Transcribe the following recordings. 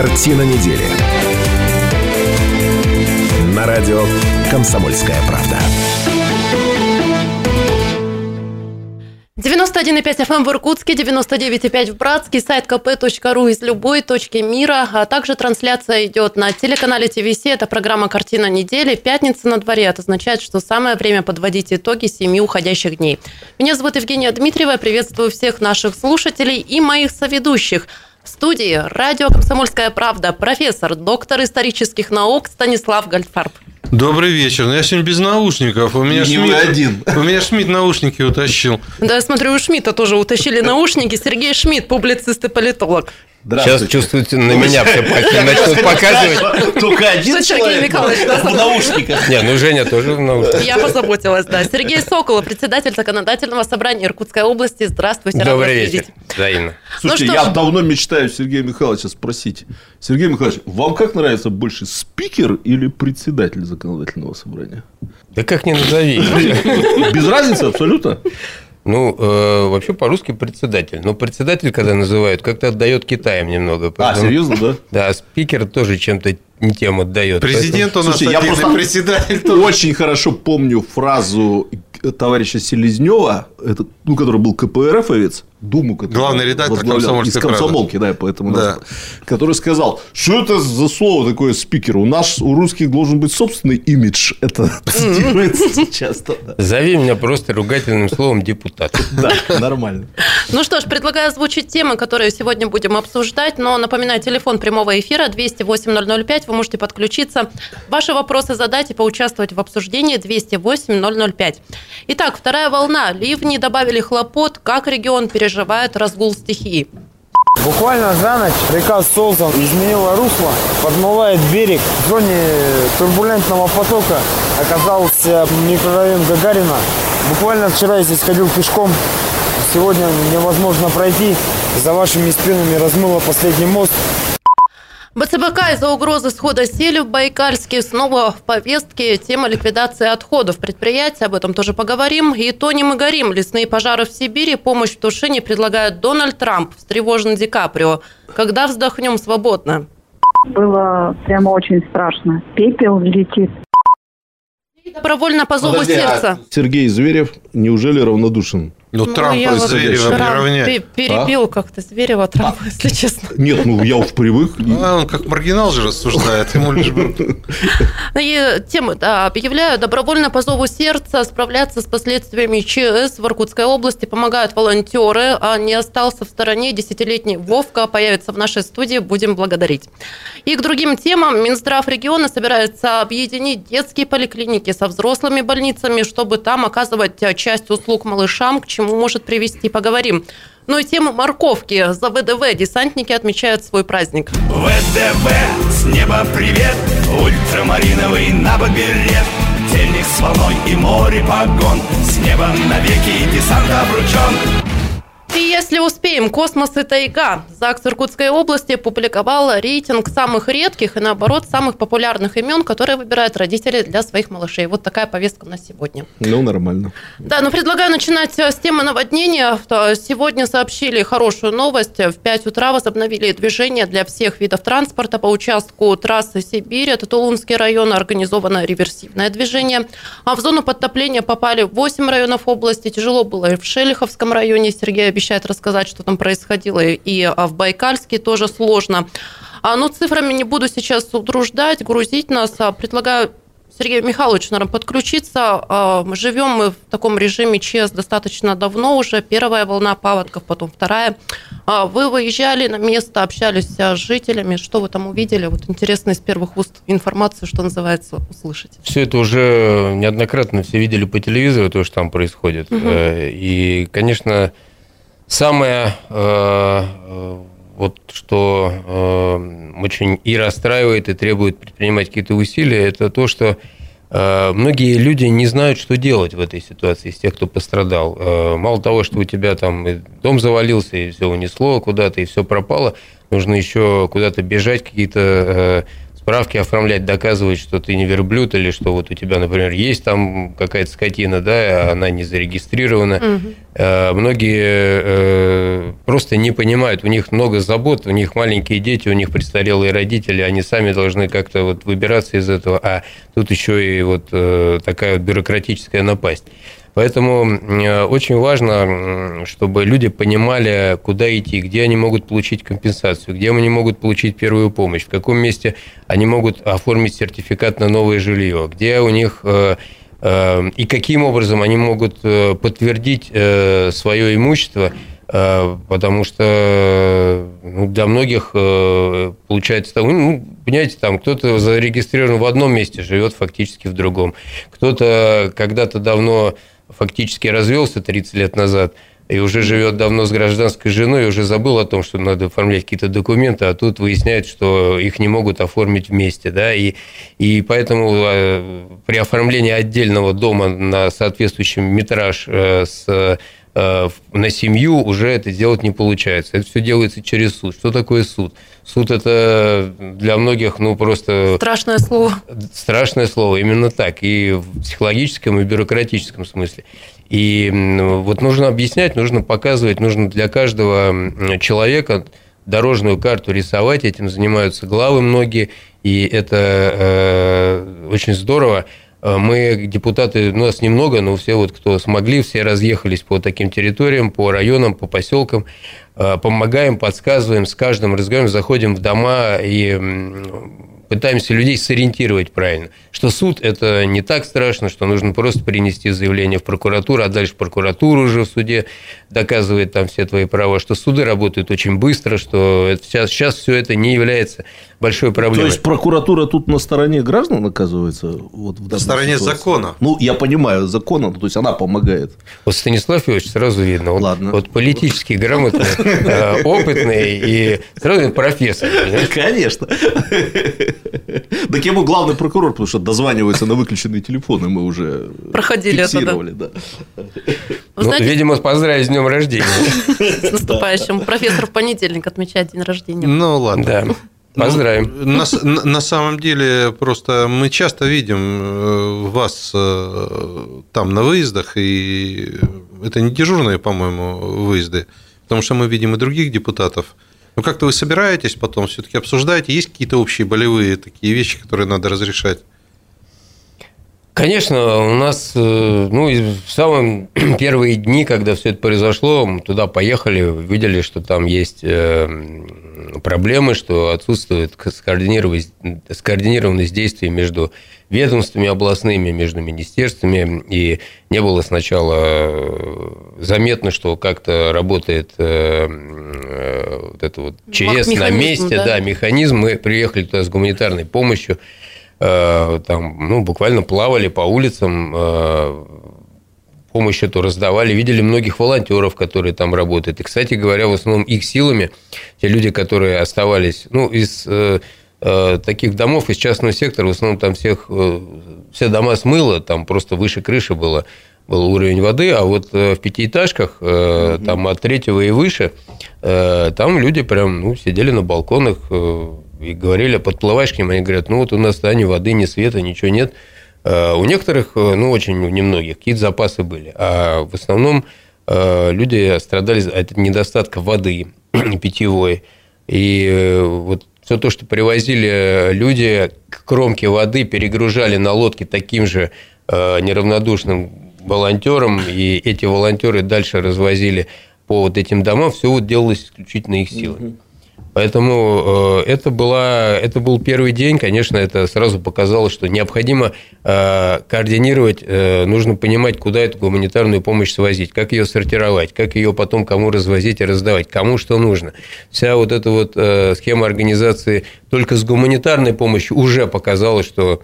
Картина недели. На радио «Комсомольская правда». 91,5 FM в Иркутске, 99,5 в Братске, сайт kp.ru из любой точки мира, а также трансляция идет на телеканале ТВС. Это программа «Картина недели». Пятница на дворе. Это означает, что самое время подводить итоги семи уходящих дней. Меня зовут Евгения Дмитриева. Приветствую всех наших слушателей и моих соведущих. В студии радио «Комсомольская правда» профессор, доктор исторических наук Станислав Гольдфарб. Добрый вечер. Ну, я сегодня без наушников. У меня Не Шмидт, один. У меня Шмидт наушники утащил. Да, я смотрю, у Шмидта тоже утащили наушники. Сергей Шмидт, публицист и политолог. Сейчас чувствуете на меня все начнут показывать. Только один человек Михайлович, в наушниках. Не, ну Женя тоже в наушниках. Я позаботилась, да. Сергей Соколов, председатель законодательного собрания Иркутской области. Здравствуйте, Добрый вечер. Взаимно. Слушайте, Ну что я давно мечтаю Сергея Михайловича спросить. Сергей Михайлович, вам как нравится больше спикер или председатель законодательного собрания? Да как ни назови. Без разницы абсолютно. Ну, э, вообще по-русски председатель. Но председатель, когда называют, как-то отдает Китаем немного. А, поэтому- серьезно, да? Да, спикер тоже чем-то тем отдает. Президент у нас Слушайте, я просто председатель тоже. Очень хорошо помню фразу товарища Селезнева, это, ну, который был КПРФовец, Думу, который Главный редактор «Комсомольской из комсомолки, да, поэтому Да. назвал, который сказал, что это за слово такое спикер? У нас, у русских должен быть собственный имидж. Это цитируется часто. да. Зови меня просто ругательным словом депутат. Да, нормально. Ну что ж, предлагаю озвучить темы, которые сегодня будем обсуждать, но напоминаю, телефон прямого эфира 208-005, вы можете подключиться, ваши вопросы задать и поучаствовать в обсуждении 208-005. Итак, вторая волна. Ливни добавили хлопот, как регион переживает разгул стихии. Буквально за ночь река Солзан изменила русло, подмывает берег. В зоне турбулентного потока оказался микрорайон Гагарина. Буквально вчера я здесь ходил пешком. Сегодня невозможно пройти. За вашими спинами размыло последний мост. БЦБК из-за угрозы схода сели в Байкальске снова в повестке тема ликвидации отходов предприятия. Об этом тоже поговорим. И тонем и горим. Лесные пожары в Сибири. Помощь в тушении предлагает Дональд Трамп. Встревожен Ди Каприо. Когда вздохнем свободно? Было прямо очень страшно. Пепел летит. Добровольно по зову Подожди, а сердца. Сергей Зверев неужели равнодушен? Ну, Трамп я и вот Зверева не Перебил как-то Зверева Трампа, если честно. Нет, ну я уж привык. А он как маргинал же рассуждает. Ему лишь бы... И тему, да, объявляю, добровольно по зову сердца справляться с последствиями ЧС в Иркутской области помогают волонтеры, а не остался в стороне десятилетний Вовка, появится в нашей студии, будем благодарить. И к другим темам Минздрав региона собирается объединить детские поликлиники со взрослыми больницами, чтобы там оказывать а, часть услуг малышам, к чему может привести, поговорим. Ну и тема морковки. За ВДВ десантники отмечают свой праздник. ВДВ, с неба привет, ультрамариновый на берет. Тельник с волной и море погон, с неба навеки десант обручен. И если успеем, космос и тайга. ЗАГС Иркутской области опубликовал рейтинг самых редких и, наоборот, самых популярных имен, которые выбирают родители для своих малышей. Вот такая повестка на сегодня. Ну, нормально. Да, но предлагаю начинать э, с темы наводнения. То Сегодня сообщили хорошую новость. В 5 утра возобновили движение для всех видов транспорта по участку трассы Сибирь. Это Тулунский район. Организовано реверсивное движение. А в зону подтопления попали 8 районов области. Тяжело было и в Шелиховском районе. Сергей обещает рассказать, что там происходило. И а, в Байкальске тоже сложно. А, ну, цифрами не буду сейчас утруждать, грузить нас. А, предлагаю Сергей Михайлович, наверное, подключиться. Живем мы в таком режиме ЧС достаточно давно уже. Первая волна паводков, потом вторая. Вы выезжали на место, общались с жителями. Что вы там увидели? Вот интересно из первых уст информацию, что называется, услышать. Все это уже неоднократно все видели по телевизору, то, что там происходит. Э, И, конечно, самое, э, вот что э, очень и расстраивает, и требует предпринимать какие-то усилия, это то, что э, многие люди не знают, что делать в этой ситуации из тех, кто пострадал. Мало того, что у тебя там дом завалился, и все унесло куда-то, и все пропало, нужно еще куда-то бежать, какие-то справки оформлять, доказывать, что ты не верблюд, или что вот у тебя, например, есть там какая-то скотина, да, она не зарегистрирована. Э, Многие э, просто просто не понимают. У них много забот, у них маленькие дети, у них престарелые родители, они сами должны как-то вот выбираться из этого, а тут еще и вот э, такая вот бюрократическая напасть. Поэтому э, очень важно, чтобы люди понимали, куда идти, где они могут получить компенсацию, где они могут получить первую помощь, в каком месте они могут оформить сертификат на новое жилье, где у них э, э, и каким образом они могут подтвердить свое имущество, потому что ну, для многих получается, ну, понимаете, там кто-то зарегистрирован в одном месте, живет фактически в другом, кто-то когда-то давно фактически развелся 30 лет назад и уже живет давно с гражданской женой, и уже забыл о том, что надо оформлять какие-то документы, а тут выясняет, что их не могут оформить вместе. Да? И, и поэтому э, при оформлении отдельного дома на соответствующем метраж э, с на семью уже это делать не получается. Это все делается через суд. Что такое суд? Суд это для многих, ну, просто... Страшное слово. Страшное слово, именно так. И в психологическом, и бюрократическом смысле. И вот нужно объяснять, нужно показывать, нужно для каждого человека дорожную карту рисовать, этим занимаются главы многие, и это э, очень здорово. Э, мы, депутаты, у нас немного, но все вот, кто смогли, все разъехались по таким территориям, по районам, по поселкам, э, помогаем, подсказываем, с каждым разговариваем, заходим в дома и пытаемся людей сориентировать правильно, что суд – это не так страшно, что нужно просто принести заявление в прокуратуру, а дальше прокуратура уже в суде доказывает там все твои права, что суды работают очень быстро, что сейчас, сейчас все это не является большой проблемой. То есть прокуратура тут на стороне граждан оказывается? Вот в на стороне ситуации? закона. Ну, я понимаю, закона, то есть она помогает. Вот Станислав Иванович сразу видно. Он, Ладно. Вот политически грамотный, э, опытный и сразу профессор. Конечно. Так ему главный прокурор, потому что дозванивается на выключенные телефоны, мы уже проходили это. Да. Ну, видимо, поздравить с днем рождения. С наступающим. Профессор в понедельник отмечает день рождения. Ну ладно. Да. Ну, Поздравим. Ну, на, на самом деле, просто мы часто видим э, вас э, там на выездах, и это не дежурные, по-моему, выезды, потому что мы видим и других депутатов. Но как-то вы собираетесь потом, все-таки обсуждаете, есть какие-то общие болевые такие вещи, которые надо разрешать? Конечно, у нас, э, ну, в самые первые дни, когда все это произошло, мы туда поехали, видели, что там есть э, проблемы, что отсутствует скоординированность, скоординированность действий между ведомствами областными, между министерствами, и не было сначала э, заметно, что как-то работает вот это вот ЧС механизм, на месте, да? да, механизм. Мы приехали туда с гуманитарной помощью, там, ну, буквально плавали по улицам, э, помощь эту раздавали, видели многих волонтеров, которые там работают. И, кстати говоря, в основном их силами, те люди, которые оставались, ну, из э, таких домов из частного сектора, в основном там всех, все дома смыло, там просто выше крыши было, был уровень воды, а вот в пятиэтажках, угу. там от третьего и выше, там люди прям ну, сидели на балконах, и говорили, подплываешь к ним, они говорят, ну вот у нас да, ни воды, ни света, ничего нет. А у некоторых, э, ну очень у немногих, какие-то запасы были. А в основном э, люди страдали от недостатка воды питьевой. И э, вот все то, что привозили люди к кромке воды, перегружали на лодке таким же неравнодушным волонтерам, и эти волонтеры дальше развозили по вот этим домам, все вот делалось исключительно их силами. Поэтому э, это, была, это был первый день, конечно, это сразу показало, что необходимо э, координировать, э, нужно понимать, куда эту гуманитарную помощь свозить, как ее сортировать, как ее потом кому развозить и раздавать, кому что нужно. Вся вот эта вот схема организации только с гуманитарной помощью уже показала, что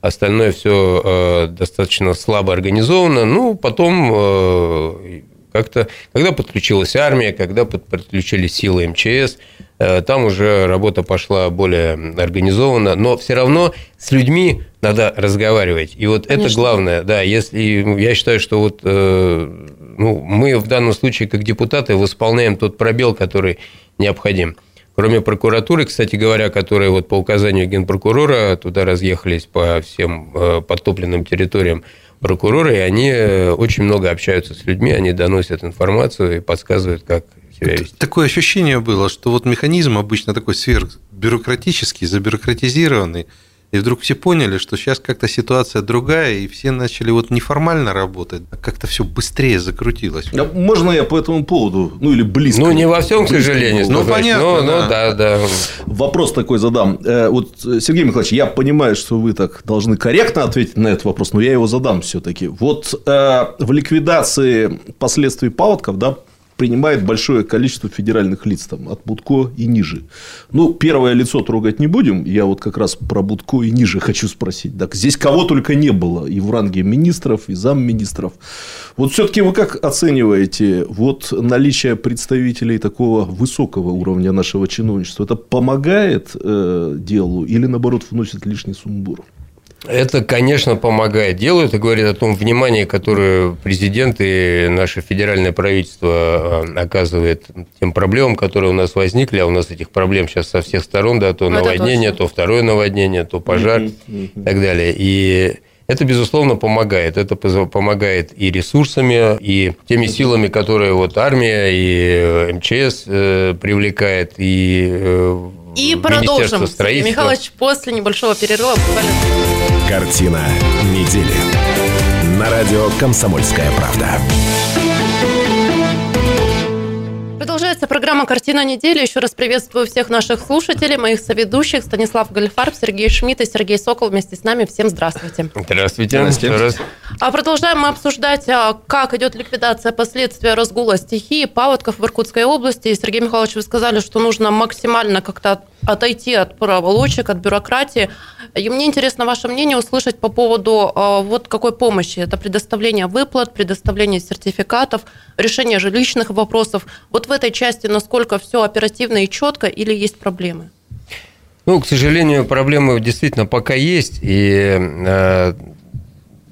остальное все достаточно слабо организовано. Ну, потом как-то, когда подключилась армия, когда подключились силы МЧС – Э, там уже работа пошла более организованно, но все равно с людьми надо разговаривать. И вот Конечно. это главное, да, если я считаю, что вот э, ну, мы в данном случае как депутаты восполняем тот пробел, который необходим. Кроме прокуратуры, кстати говоря, которая вот по указанию генпрокурора туда разъехались по всем э, подтопленным территориям прокуроры, и они очень много общаются с людьми, они доносят информацию и подсказывают, как себя вести. Такое ощущение было, что вот механизм обычно такой сверхбюрократический, забюрократизированный, и вдруг все поняли, что сейчас как-то ситуация другая, и все начали вот неформально работать, а как-то все быстрее закрутилось. А можно я по этому поводу, ну или близко? Ну, не во всем, к сожалению. Ну, понятно, но, да. ну, да, да. Вопрос такой задам. Э, Вот, Сергей Михайлович, я понимаю, что вы так должны корректно ответить на этот вопрос, но я его задам все-таки. Вот э, в ликвидации последствий паводков, да, принимает большое количество федеральных лиц, там, от Будко и ниже. Ну, первое лицо трогать не будем, я вот как раз про Будко и ниже хочу спросить. Так, здесь кого только не было, и в ранге министров, и замминистров. Вот все-таки вы как оцениваете вот наличие представителей такого высокого уровня нашего чиновничества? Это помогает э, делу или, наоборот, вносит лишний сумбур? Это, конечно, помогает делу. Это говорит о том внимании, которое президент и наше федеральное правительство э, оказывает тем проблемам, которые у нас возникли. А у нас этих проблем сейчас со всех сторон, да, то Ну, наводнение, то второе наводнение, то пожар и так далее. И это, безусловно, помогает. Это помогает и ресурсами, и теми силами, которые вот армия и э, МЧС э, привлекает, и э, И продолжим. Сергей строительства. Михайлович, после небольшого перерыва буквально Картина недели. На радио «Комсомольская правда». Продолжается программа «Картина недели». Еще раз приветствую всех наших слушателей, моих соведущих. Станислав Гальфарб, Сергей Шмидт и Сергей Сокол вместе с нами. Всем здравствуйте. Здравствуйте. Здравствуйте. А продолжаем мы обсуждать, а, как идет ликвидация последствий разгула стихии, паводков в Иркутской области. И, Сергей Михайлович, вы сказали, что нужно максимально как-то отойти от проволочек, от бюрократии. И мне интересно ваше мнение услышать по поводу а, вот какой помощи. Это предоставление выплат, предоставление сертификатов, решение жилищных вопросов. Вот в этой части насколько все оперативно и четко или есть проблемы? Ну, к сожалению, проблемы действительно пока есть. И, э,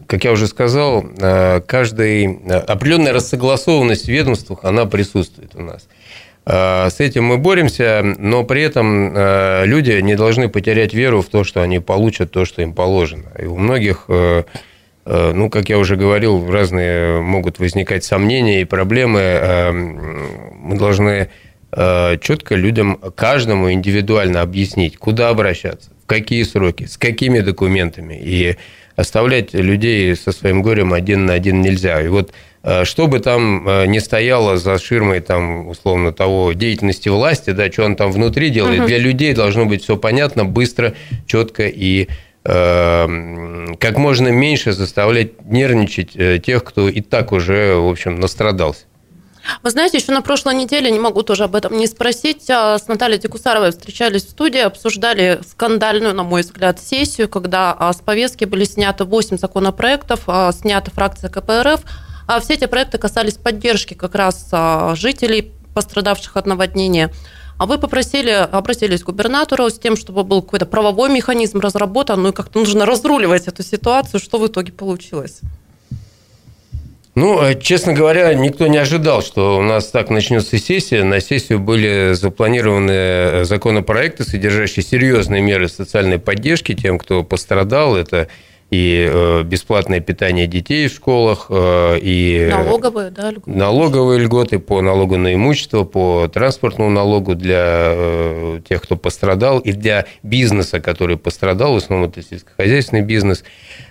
как я уже сказал, э, каждый, э, определенная рассогласованность в ведомствах, она присутствует у нас. Э, С этим мы боремся, но при этом э, люди не должны потерять веру в то, что они получат то, что им положено. И у многих, э, ну, как я уже говорил, разные могут возникать сомнения и проблемы. Мы должны четко людям, каждому индивидуально объяснить, куда обращаться, в какие сроки, с какими документами. И оставлять людей со своим горем один на один нельзя. И вот что бы там э, не стояло за ширмой там, условно, того деятельности власти, да, что он там внутри делает, для людей должно быть все понятно, быстро, четко и э, как можно меньше заставлять нервничать э, тех, кто и так уже, в общем, настрадался. Вы знаете, еще на прошлой неделе, не могу тоже об этом не спросить, а, с Натальей Декусаровой встречались в студии, обсуждали скандальную, на мой взгляд, сессию, когда а, с повестки были сняты 8 законопроектов, а, снята фракция КПРФ. А Все эти проекты касались поддержки как раз а, жителей, пострадавших от наводнения. А вы попросили, обратились к губернатору с тем, чтобы был какой-то правовой механизм разработан, ну и как-то нужно разруливать эту ситуацию. Что в итоге получилось? Ну, э, честно говоря, никто не ожидал, что у нас так начнется сессия. На сессию были запланированы э, законопроекты, содержащие серьезные меры социальной поддержки тем, кто пострадал. Это и э, бесплатное питание детей в школах, э, и Налоговые, да? льготы? налоговые льготы по налогу на имущество, по транспортному налогу для э, тех, кто пострадал, и для бизнеса, который пострадал, в основном это сельскохозяйственный бизнес.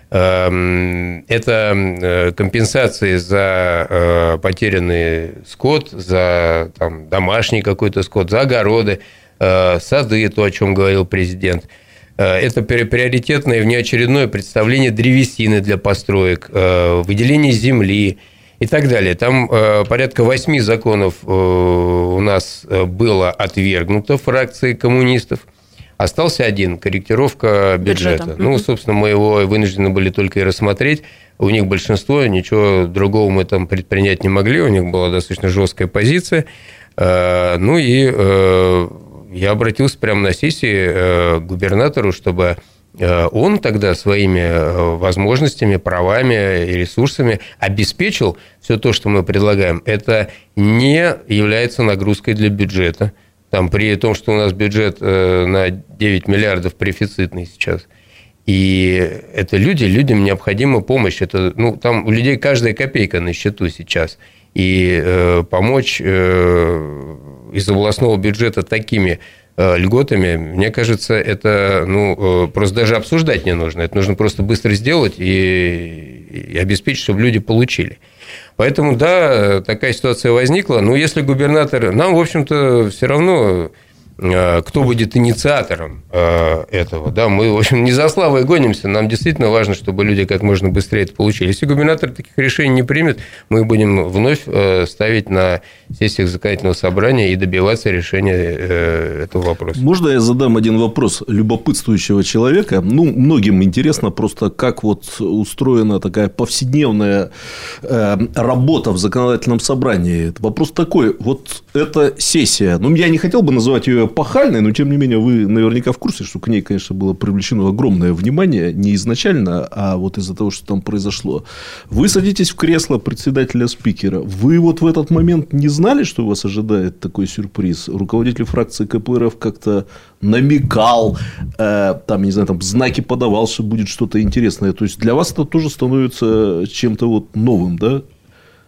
Эм, Это э, компенсации за э, потерянный скот, за там, домашний какой-то скот, за огороды, э, сады, то, о чем говорил президент. Э, Это при- приоритетное внеочередное представление древесины для построек, э, выделение земли и так далее. Там э, порядка восьми законов у нас было отвергнуто фракцией коммунистов. Остался один – корректировка бюджета. Бюджета. Ну, собственно, мы его вынуждены были только и рассмотреть. У них большинство, ничего другого мы там предпринять не могли. У них была достаточно жесткая позиция. Ну и я обратился прямо на сессии э, к губернатору, чтобы э, он тогда своими э, возможностями, правами и ресурсами обеспечил все то, что мы предлагаем. Это не является нагрузкой для бюджета. Там, при том, что у нас бюджет на 9 миллиардов профицитный сейчас. И это люди, людям необходима помощь. Это, ну, там у людей каждая копейка на счету сейчас. И э, помочь э, из областного бюджета такими э, льготами, мне кажется, это ну, просто даже обсуждать не нужно. Это нужно просто быстро сделать и, и обеспечить, чтобы люди получили. Поэтому, да, такая ситуация возникла. Но если губернатор... Нам, в общем-то, все равно кто будет инициатором э, этого. Да, мы, в общем, не за славой гонимся, нам действительно важно, чтобы люди как можно быстрее это получили. Если губернатор таких решений не примет, мы будем вновь э, ставить на сессиях законодательного собрания и добиваться решения этого вопроса. Можно я задам один вопрос любопытствующего человека? Ну, многим интересно просто, как вот устроена такая повседневная работа в законодательном собрании. Вопрос такой, вот эта сессия, ну, я не хотел бы называть ее эпохальной, но тем не менее вы наверняка в курсе, что к ней, конечно, было привлечено огромное внимание, не изначально, а вот из-за того, что там произошло. Вы садитесь в кресло председателя спикера. Вы вот в этот момент не знали, что вас ожидает такой сюрприз? Руководитель фракции КПРФ как-то намекал, э, там, не знаю, там знаки подавал, что будет что-то интересное. То есть для вас это тоже становится чем-то вот новым, да?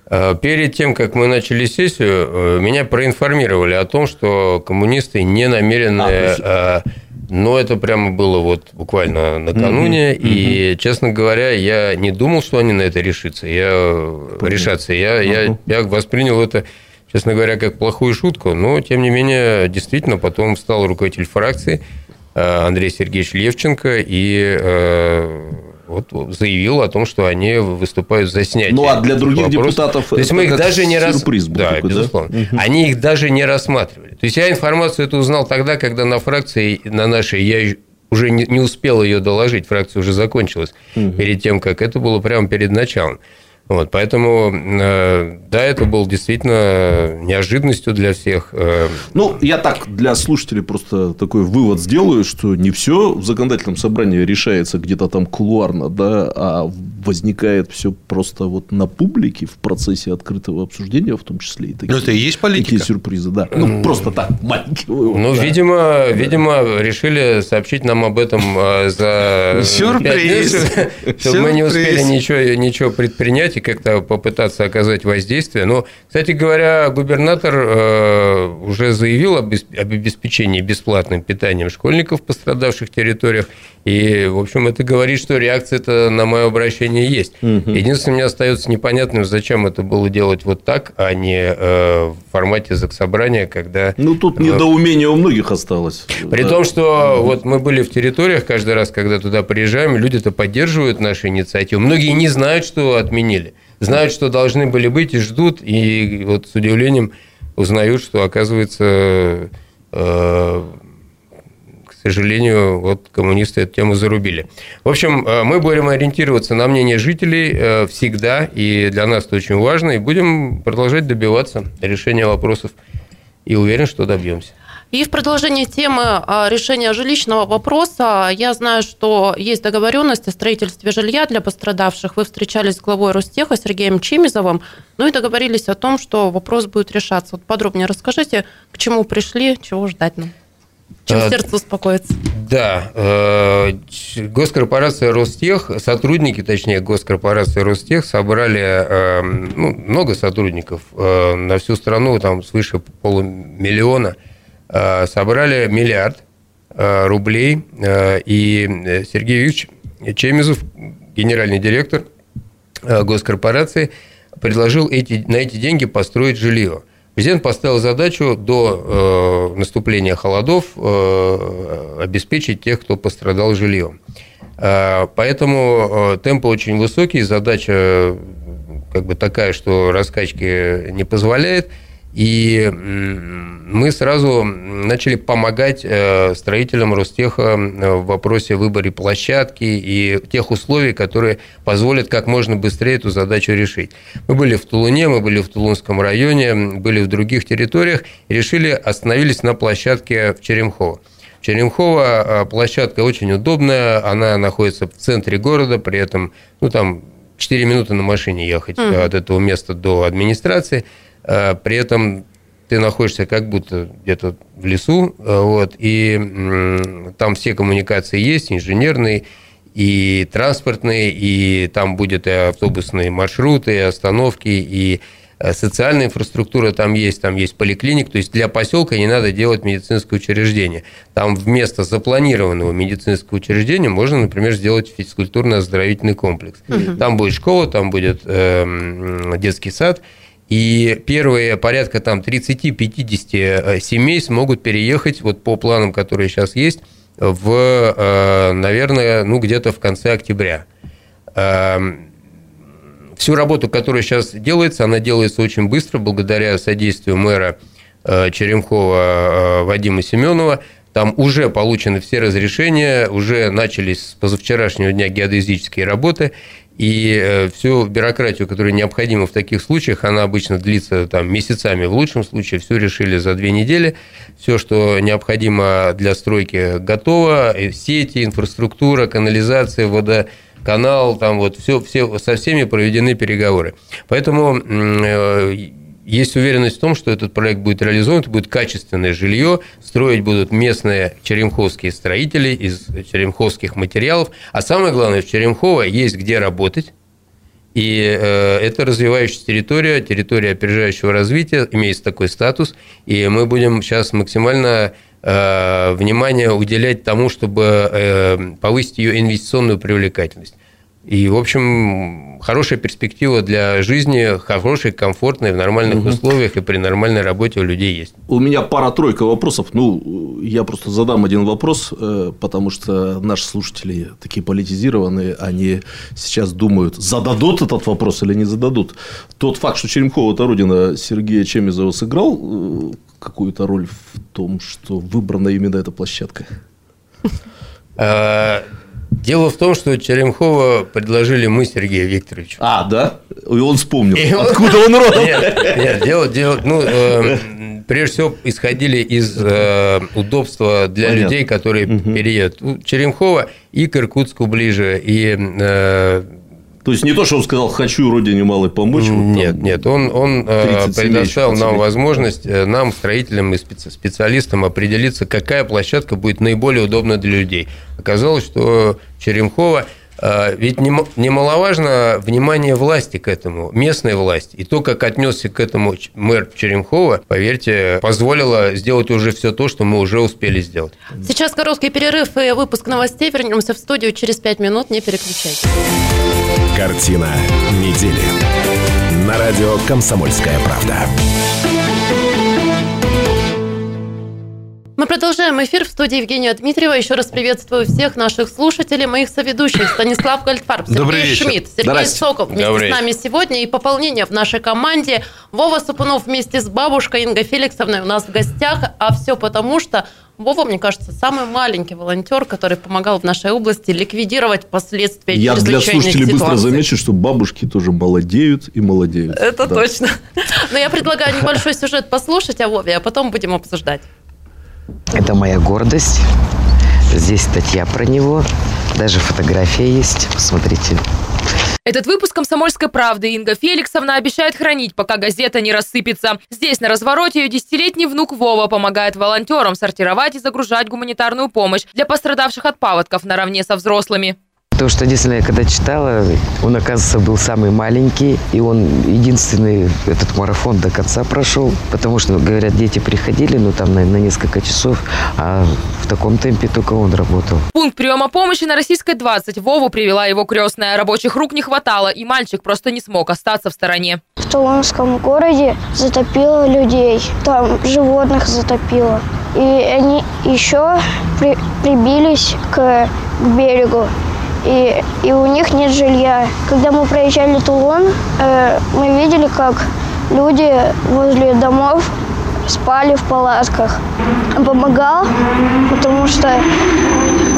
Э, перед тем, как мы начали сессию, э, меня проинформировали о том, что коммунисты не намерены... А, э, но это прямо было вот буквально накануне, угу, и, угу. честно говоря, я не думал, что они на это решатся. Я Понятно. решатся. Я, угу. я, я воспринял это, честно говоря, как плохую шутку, но тем не менее, действительно, потом стал руководитель фракции Андрей Сергеевич Левченко и вот заявил о том, что они выступают за снятие. Ну, а для других вопросов. депутатов То есть мы их даже не рас... был да, такой, безусловно. Да? Они их даже не рассматривали. То есть я информацию эту узнал тогда, когда на фракции, на нашей, я уже не успел ее доложить, фракция уже закончилась угу. перед тем, как это было прямо перед началом. Вот, поэтому, э, да, это был действительно неожиданностью для всех. Э. Ну, я так для слушателей просто такой вывод сделаю, что не все в законодательном собрании решается где-то там кулуарно, да, а возникает все просто вот на публике в процессе открытого обсуждения, в том числе и такие, Но это и есть политика. такие сюрпризы, да. Ну, просто так, маленький вывод. Ну, да. видимо, да. видимо, решили сообщить нам об этом э, за Сюрприз. чтобы мы не успели ничего, ничего предпринять и как-то попытаться оказать воздействие. Но, кстати говоря, губернатор э, уже заявил об обеспечении бесплатным питанием школьников в пострадавших территориях. И, в общем, это говорит, что реакция-то на мое обращение есть. Угу. Единственное, мне остается непонятным, зачем это было делать вот так, а не э, в формате заксобрания, когда... Ну, тут недоумение у многих осталось. При да. том, что угу. вот мы были в территориях каждый раз, когда туда приезжаем, люди-то поддерживают наши инициативы. Многие не знают, что отменили. Знают, что должны были быть и ждут, и вот с удивлением узнают, что, оказывается, э, сожалению, вот коммунисты эту тему зарубили. В общем, э, мы будем ориентироваться на мнение жителей э, всегда, и для нас это очень важно, и будем продолжать добиваться решения вопросов, и уверен, что добьемся. И в продолжение темы а, решения жилищного вопроса, я знаю, что есть договоренность о строительстве жилья для пострадавших. Вы встречались с главой Ростеха Сергеем Чимизовым, ну и договорились о том, что вопрос будет решаться. Вот подробнее расскажите, к чему пришли, чего ждать нам. Чем а, сердце успокоится? Да. Э, госкорпорация Ростех, сотрудники, точнее, госкорпорации Ростех собрали э, ну, много сотрудников э, на всю страну, там свыше полумиллиона, собрали миллиард рублей. И Сергей Юрьевич Чемизов, генеральный директор госкорпорации, предложил эти, на эти деньги построить жилье – Президент поставил задачу до э, наступления холодов э, обеспечить тех, кто пострадал жильем. Э, поэтому э, темпы очень высокие, задача э, как бы такая, что раскачки не позволяет – и мы сразу начали помогать э, строителям Ростеха э, в вопросе выбора площадки и тех условий, которые позволят как можно быстрее эту задачу решить. Мы были в Тулуне, мы были в Тулунском районе, были в других территориях и решили, остановились на площадке в Черемхово. Черемхово э, площадка очень удобная, она находится в центре города, при этом, ну, там 4 минуты на машине ехать mm. от этого места до администрации – при этом ты находишься как будто где-то в лесу, э, вот, и там все коммуникации есть, инженерные, и транспортные, и там будет и автобусные маршруты, и остановки, и Э, социальная инфраструктура там есть, там есть поликлиник, то есть для поселка не надо делать медицинское учреждение. Там вместо запланированного медицинского учреждения можно, например, сделать физкультурно-оздоровительный комплекс. Угу. Там будет школа, там будет э, детский сад, и первые порядка там 30-50 э, семей смогут переехать вот по планам, которые сейчас есть, в, э, наверное, ну где-то в конце октября. Эм, всю работу, которая сейчас делается, она делается очень быстро, благодаря содействию мэра э, Черемхова Вадима Семенова. Там уже получены все разрешения, уже начались с позавчерашнего дня геодезические работы, и э, всю бюрократию, которая необходима в таких случаях, она обычно длится там, месяцами. В лучшем случае все решили за две недели. Все, что необходимо для стройки, готово. Сети, инфраструктура, канализация, водоканал, там вот все, все, со всеми проведены переговоры. Поэтому э, есть уверенность в том, что этот проект будет реализован, это будет качественное жилье, строить будут местные черемховские строители из черемховских материалов, а самое главное, в Черемхово есть где работать, и э, это развивающаяся территория, территория опережающего развития, имеет такой статус, и мы будем сейчас максимально э, внимание уделять тому, чтобы э, повысить ее инвестиционную привлекательность. И, в общем, хорошая перспектива для жизни, хорошая, комфортная, в нормальных угу. условиях и при нормальной работе у людей есть. У меня пара-тройка вопросов. Ну, я просто задам один вопрос, э, потому что наши слушатели такие политизированные, они сейчас думают, зададут этот вопрос или не зададут. Тот факт, что Черемкова – это родина Сергея Чемизова, сыграл э, какую-то роль в том, что выбрана именно эта площадка? Дело в том, что Черемхова предложили мы Сергею Викторовичу. А, да? И он вспомнил. И Откуда он родом? Нет, нет дело, дело, ну, э, прежде всего, исходили из э, удобства для Понятно. людей, которые угу. переедут. Черемхова и к Иркутску ближе, и э, то есть не то, что он сказал, хочу родине малой помочь. Нет, вот нет, он, он э, предоставил нам возможность, э, нам, строителям и специалистам, определиться, какая площадка будет наиболее удобна для людей. Оказалось, что Черемхова ведь немаловажно внимание власти к этому, местной власти. И то, как отнесся к этому мэр Черемхова, поверьте, позволило сделать уже все то, что мы уже успели сделать. Сейчас короткий перерыв и выпуск новостей. Вернемся в студию через пять минут. Не переключайтесь. Картина недели. На радио «Комсомольская правда». Мы продолжаем эфир в студии Евгения Дмитриева. Еще раз приветствую всех наших слушателей, моих соведущих. Станислав Гольдфарб, Сергей Шмидт, Сергей Здрасте. Соков вместе Добрый. с нами сегодня. И пополнение в нашей команде. Вова Супунов вместе с бабушкой Инга Феликсовной у нас в гостях. А все потому, что Вова, мне кажется, самый маленький волонтер, который помогал в нашей области ликвидировать последствия Я для слушателей ситуации. быстро замечу, что бабушки тоже молодеют и молодеют. Это да. точно. Но я предлагаю небольшой сюжет послушать о Вове, а потом будем обсуждать. Это моя гордость. Здесь статья про него. Даже фотография есть. Посмотрите. Этот выпуск «Комсомольской правды» Инга Феликсовна обещает хранить, пока газета не рассыпется. Здесь на развороте ее десятилетний внук Вова помогает волонтерам сортировать и загружать гуманитарную помощь для пострадавших от паводков наравне со взрослыми. То, что действительно я когда читала, он, оказывается, был самый маленький, и он единственный этот марафон до конца прошел, потому что, говорят, дети приходили, ну, там, на, на несколько часов, а в таком темпе только он работал. Пункт приема помощи на Российской 20. Вову привела его крестная. Рабочих рук не хватало, и мальчик просто не смог остаться в стороне. В Тулонском городе затопило людей, там животных затопило. И они еще при, прибились к, к берегу и, и у них нет жилья. Когда мы проезжали Тулон, э, мы видели, как люди возле домов спали в палатках. Помогал, потому что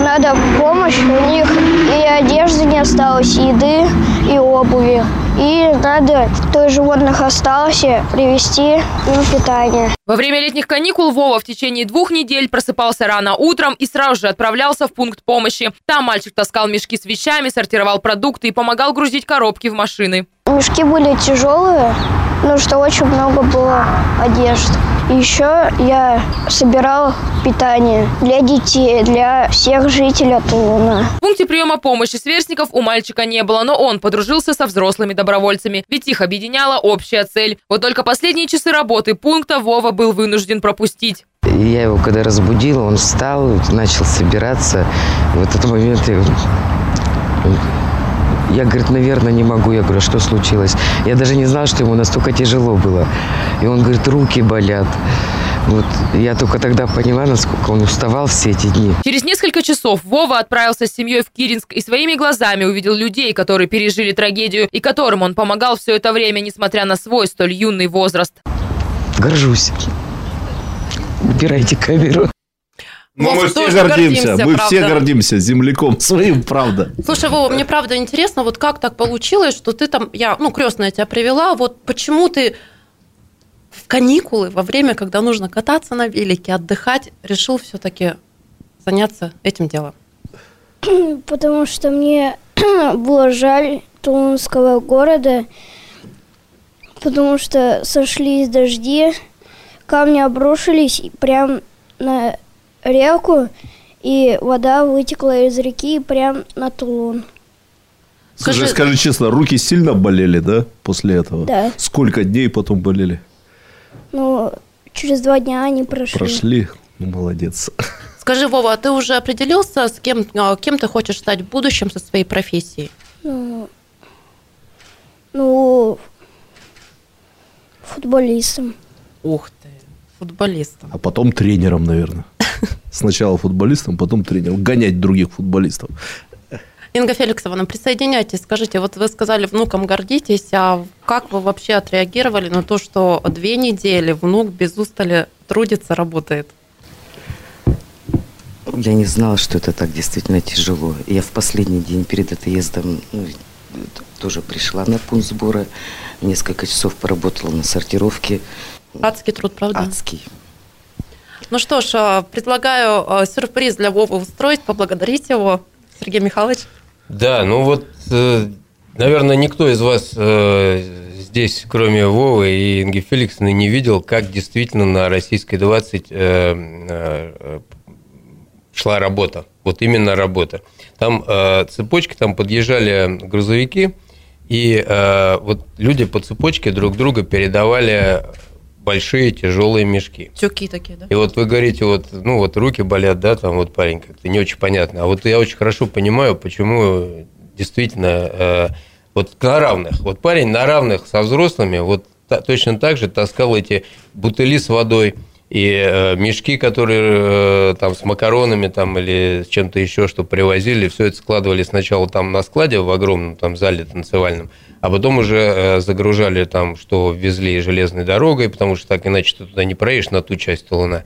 надо помощь, у них и одежды не осталось, и еды, и обуви. И надо, кто из животных остался, привезти им питание. Во время летних каникул Вова в течение двух недель просыпался рано утром и сразу же отправлялся в пункт помощи. Там мальчик таскал мешки с вещами, сортировал продукты и помогал грузить коробки в машины. Мешки были тяжелые, потому что очень много было одежды. Еще я собирал питание для детей, для всех жителей Тулуна. В пункте приема помощи сверстников у мальчика не было, но он подружился со взрослыми добровольцами, ведь их объединяла общая цель. Вот только последние часы работы пункта Вова был вынужден пропустить. Я его когда разбудила, он встал, начал собираться. В этот момент я, я, говорит, наверное, не могу. Я говорю, а что случилось? Я даже не знала, что ему настолько тяжело было. И он говорит, руки болят. Вот я только тогда поняла, насколько он уставал все эти дни. Через несколько часов Вова отправился с семьей в Киринск и своими глазами увидел людей, которые пережили трагедию и которым он помогал все это время, несмотря на свой столь юный возраст. Горжусь. Убирайте камеру. Ну, Вов, мы все гордимся, мы правда. все гордимся земляком своим, правда. Слушай, Вова, мне правда интересно, вот как так получилось, что ты там, я, ну, крестная тебя привела, вот почему ты в каникулы, во время, когда нужно кататься на велике, отдыхать, решил все-таки заняться этим делом? Потому что мне было жаль Тулунского города, потому что сошлись дожди, камни обрушились и прям на реку, и вода вытекла из реки прям на Тулун. Скажи, Скажи- скажи честно, руки сильно болели, да, после этого? Да. Сколько дней потом болели? Ну, через два дня они прошли. Прошли? Ну, молодец. Скажи, Вова, а ты уже определился, с кем, а, кем ты хочешь стать в будущем со своей профессией? Ну, ну, футболистом. Ух ты, футболистом. А потом тренером, наверное. Сначала футболистом, потом тренером. Гонять других футболистов. Инга Феликсовна, присоединяйтесь. Скажите, вот вы сказали, внуком гордитесь, а как вы вообще отреагировали на то, что две недели внук без устали трудится, работает? Я не знала, что это так действительно тяжело. Я в последний день перед отъездом ну, тоже пришла на пункт сбора. Несколько часов поработала на сортировке. Адский труд, правда? Адский. Ну что ж, а, предлагаю а, сюрприз для Вовы устроить, поблагодарить его. Сергей Михайлович. Да, ну вот, э, наверное, никто из вас э, здесь, кроме Вовы и Инги Феликсовны, не видел, как действительно на Российской 20 э, э, шла работа. Вот именно работа. Там э, цепочки, там подъезжали грузовики, и э, вот люди по цепочке друг друга передавали большие тяжелые мешки. Тюки такие, да? И вот вы говорите, вот, ну вот руки болят, да, там вот парень как-то не очень понятно. А вот я очень хорошо понимаю, почему действительно э, вот на равных. Вот парень на равных со взрослыми вот та- точно так же таскал эти бутыли с водой и э, мешки, которые э, там с макаронами там или с чем-то еще, что привозили, все это складывали сначала там на складе в огромном там зале танцевальном, а потом уже э, загружали там, что везли железной дорогой, потому что так иначе ты туда не проедешь на ту часть Тулуна.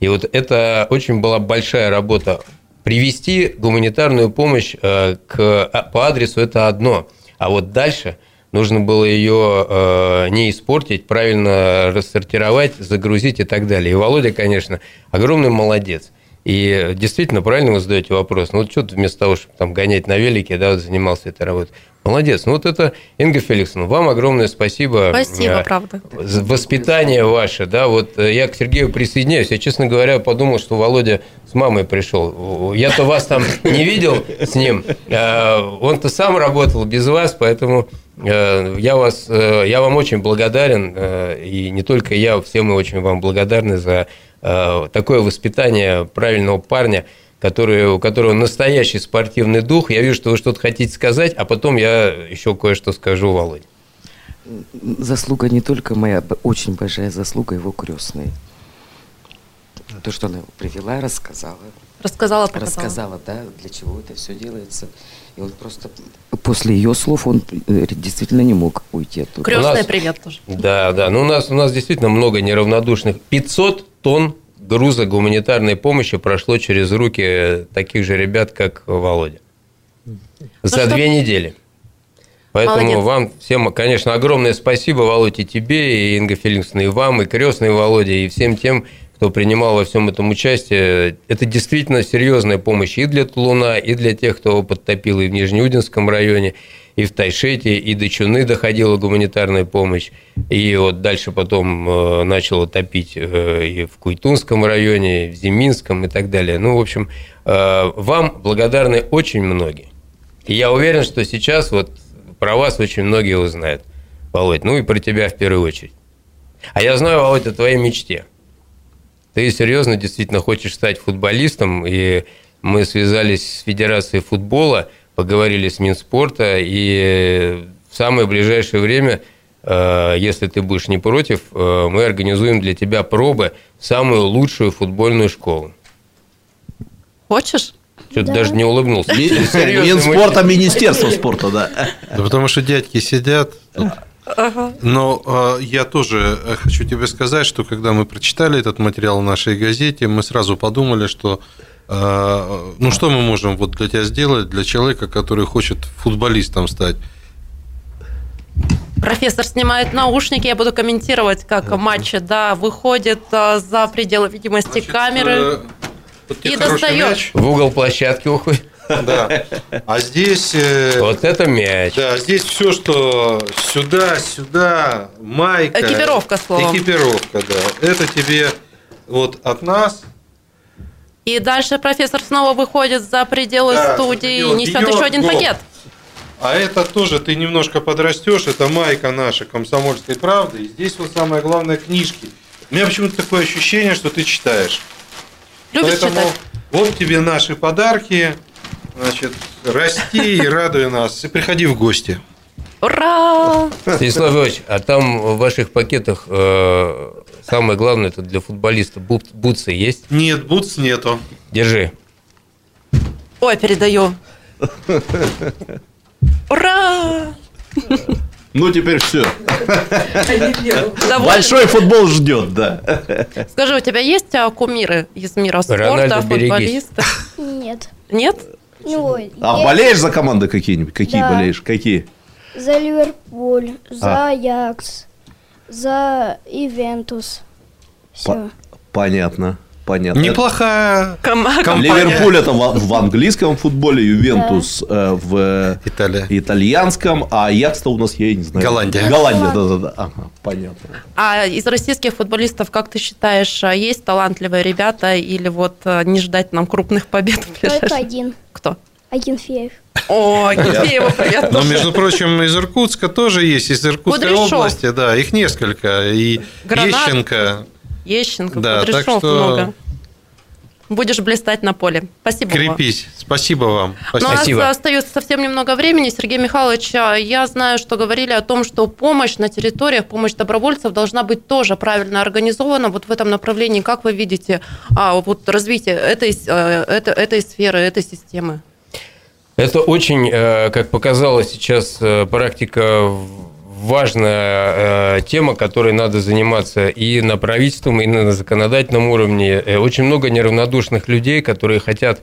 И вот это очень была большая работа. Привести гуманитарную помощь э, к, а, по адресу – это одно, а вот дальше нужно было ее э, не испортить, правильно рассортировать, загрузить и так далее. И Володя, конечно, огромный молодец. И действительно, правильно вы задаете вопрос. Ну, вот что ты вместо того, чтобы там гонять на велике, да, вот занимался этой работой. Молодец. Ну, вот это, Инга Феликсовна, вам огромное спасибо. Спасибо, Э, правда. Воспитание ваше, да, вот э, я к Сергею присоединяюсь. Я, честно говоря, подумал, что Володя с мамой пришел. Я-то вас там не видел с ним. Э, Он-то сам работал без вас, поэтому я, вас, я вам очень благодарен. И не только я, все мы очень вам благодарны за такое воспитание правильного парня, который, у которого настоящий спортивный дух. Я вижу, что вы что-то хотите сказать, а потом я еще кое-что скажу, Володя. Заслуга не только моя, очень большая заслуга его крестной. То, что она его привела, рассказала. Рассказала, показала. Рассказала, да, для чего это все делается. И он просто после ее слов он э, действительно не мог уйти оттуда. Крестная, нас- привет тоже. Да, да. Ну, у нас, у нас действительно много неравнодушных. 500 тонн груза гуманитарной помощи прошло через руки таких же ребят, как Володя. За что- две недели. Поэтому Молодец. вам всем, конечно, огромное спасибо, Володя, и тебе, и Инга Феликсовна, и вам, и крестный Володя, и всем тем, кто принимал во всем этом участие. Это действительно серьезная помощь и для Тулуна, и для тех, кто подтопил и в Нижнеудинском районе, и в Тайшете, и до Чуны доходила гуманитарная помощь. И вот дальше потом э, начало топить э, и в Куйтунском районе, и в Зиминском и так далее. Ну, в общем, э, вам благодарны очень многие. И я уверен, что сейчас вот про вас очень многие узнают, Володь. Ну и про тебя в первую очередь. А я знаю, Володь, о твоей мечте. Ты серьезно действительно хочешь стать футболистом, и мы связались с Федерацией футбола, поговорили с Минспорта, и в самое ближайшее время, э, если ты будешь не против, э, мы организуем для тебя пробы в самую лучшую футбольную школу. Хочешь? Что-то да. даже не улыбнулся. Минспорта, Министерство спорта, да. Да потому что дядьки сидят. Ага. Но э, я тоже хочу тебе сказать, что когда мы прочитали этот материал в нашей газете, мы сразу подумали, что э, ну что мы можем вот для тебя сделать, для человека, который хочет футболистом стать. Профессор снимает наушники, я буду комментировать, как uh матчи, да, выходит э, за пределы видимости Значит, камеры э, и достает. Мяч. В угол площадки уходит. Да. А здесь... Э, вот это мяч. Да, здесь все, что сюда, сюда, майка. Экипировка, словом. Экипировка, да. Это тебе вот от нас. И дальше профессор снова выходит за пределы да, студии и несет еще один гол. пакет. А это тоже ты немножко подрастешь, это майка наша комсомольской правды. И здесь вот самое главное книжки. У меня почему-то такое ощущение, что ты читаешь. Любишь Поэтому читать? вот тебе наши подарки. Значит, расти и радуй нас. И приходи в гости. Ура! Станислав Иванович, а там в ваших пакетах э, самое главное это для футболиста бут, бутсы есть? Нет, бутс нету. Держи. Ой, передаю. Ура! Ну, теперь все. Большой футбол ждет, да. Скажи, у тебя есть а, кумиры из мира спорта, футболисты? Нет. Нет? Ну, а есть... болеешь за команды какие-нибудь? Какие да. болеешь? Какие? За Ливерпуль, за а. Аякс, за Ивентус. Все. Понятно. Понятно. Неплохая компания. Ливерпуль это в, английском футболе, Ювентус да. э, в Италия. итальянском, а Аякс-то у нас, я не знаю. Голландия. Голландия, да-да-да. Ага, понятно. А из российских футболистов, как ты считаешь, а есть талантливые ребята или вот э, не ждать нам крупных побед? Только один. Кто? Агинфеев. О, Агинфеева, привет. Но, между прочим, из Иркутска тоже есть, из Иркутской Кудряшов. области, да, их несколько. И Гранат. Ещенко. Ещенко, да, Кудряшов так что... много будешь блистать на поле. Спасибо Крепись. Вам. Спасибо вам. Спасибо. Но у нас остается совсем немного времени. Сергей Михайлович, а, я знаю, что говорили о том, что помощь на территориях, помощь добровольцев должна быть тоже правильно организована. Вот в этом направлении, как вы видите, а, вот развитие этой, э, этой, этой сферы, этой системы? Это очень, э, как показала сейчас э, практика важная э, тема, которой надо заниматься и на правительственном, и на законодательном уровне. Э, очень много неравнодушных людей, которые хотят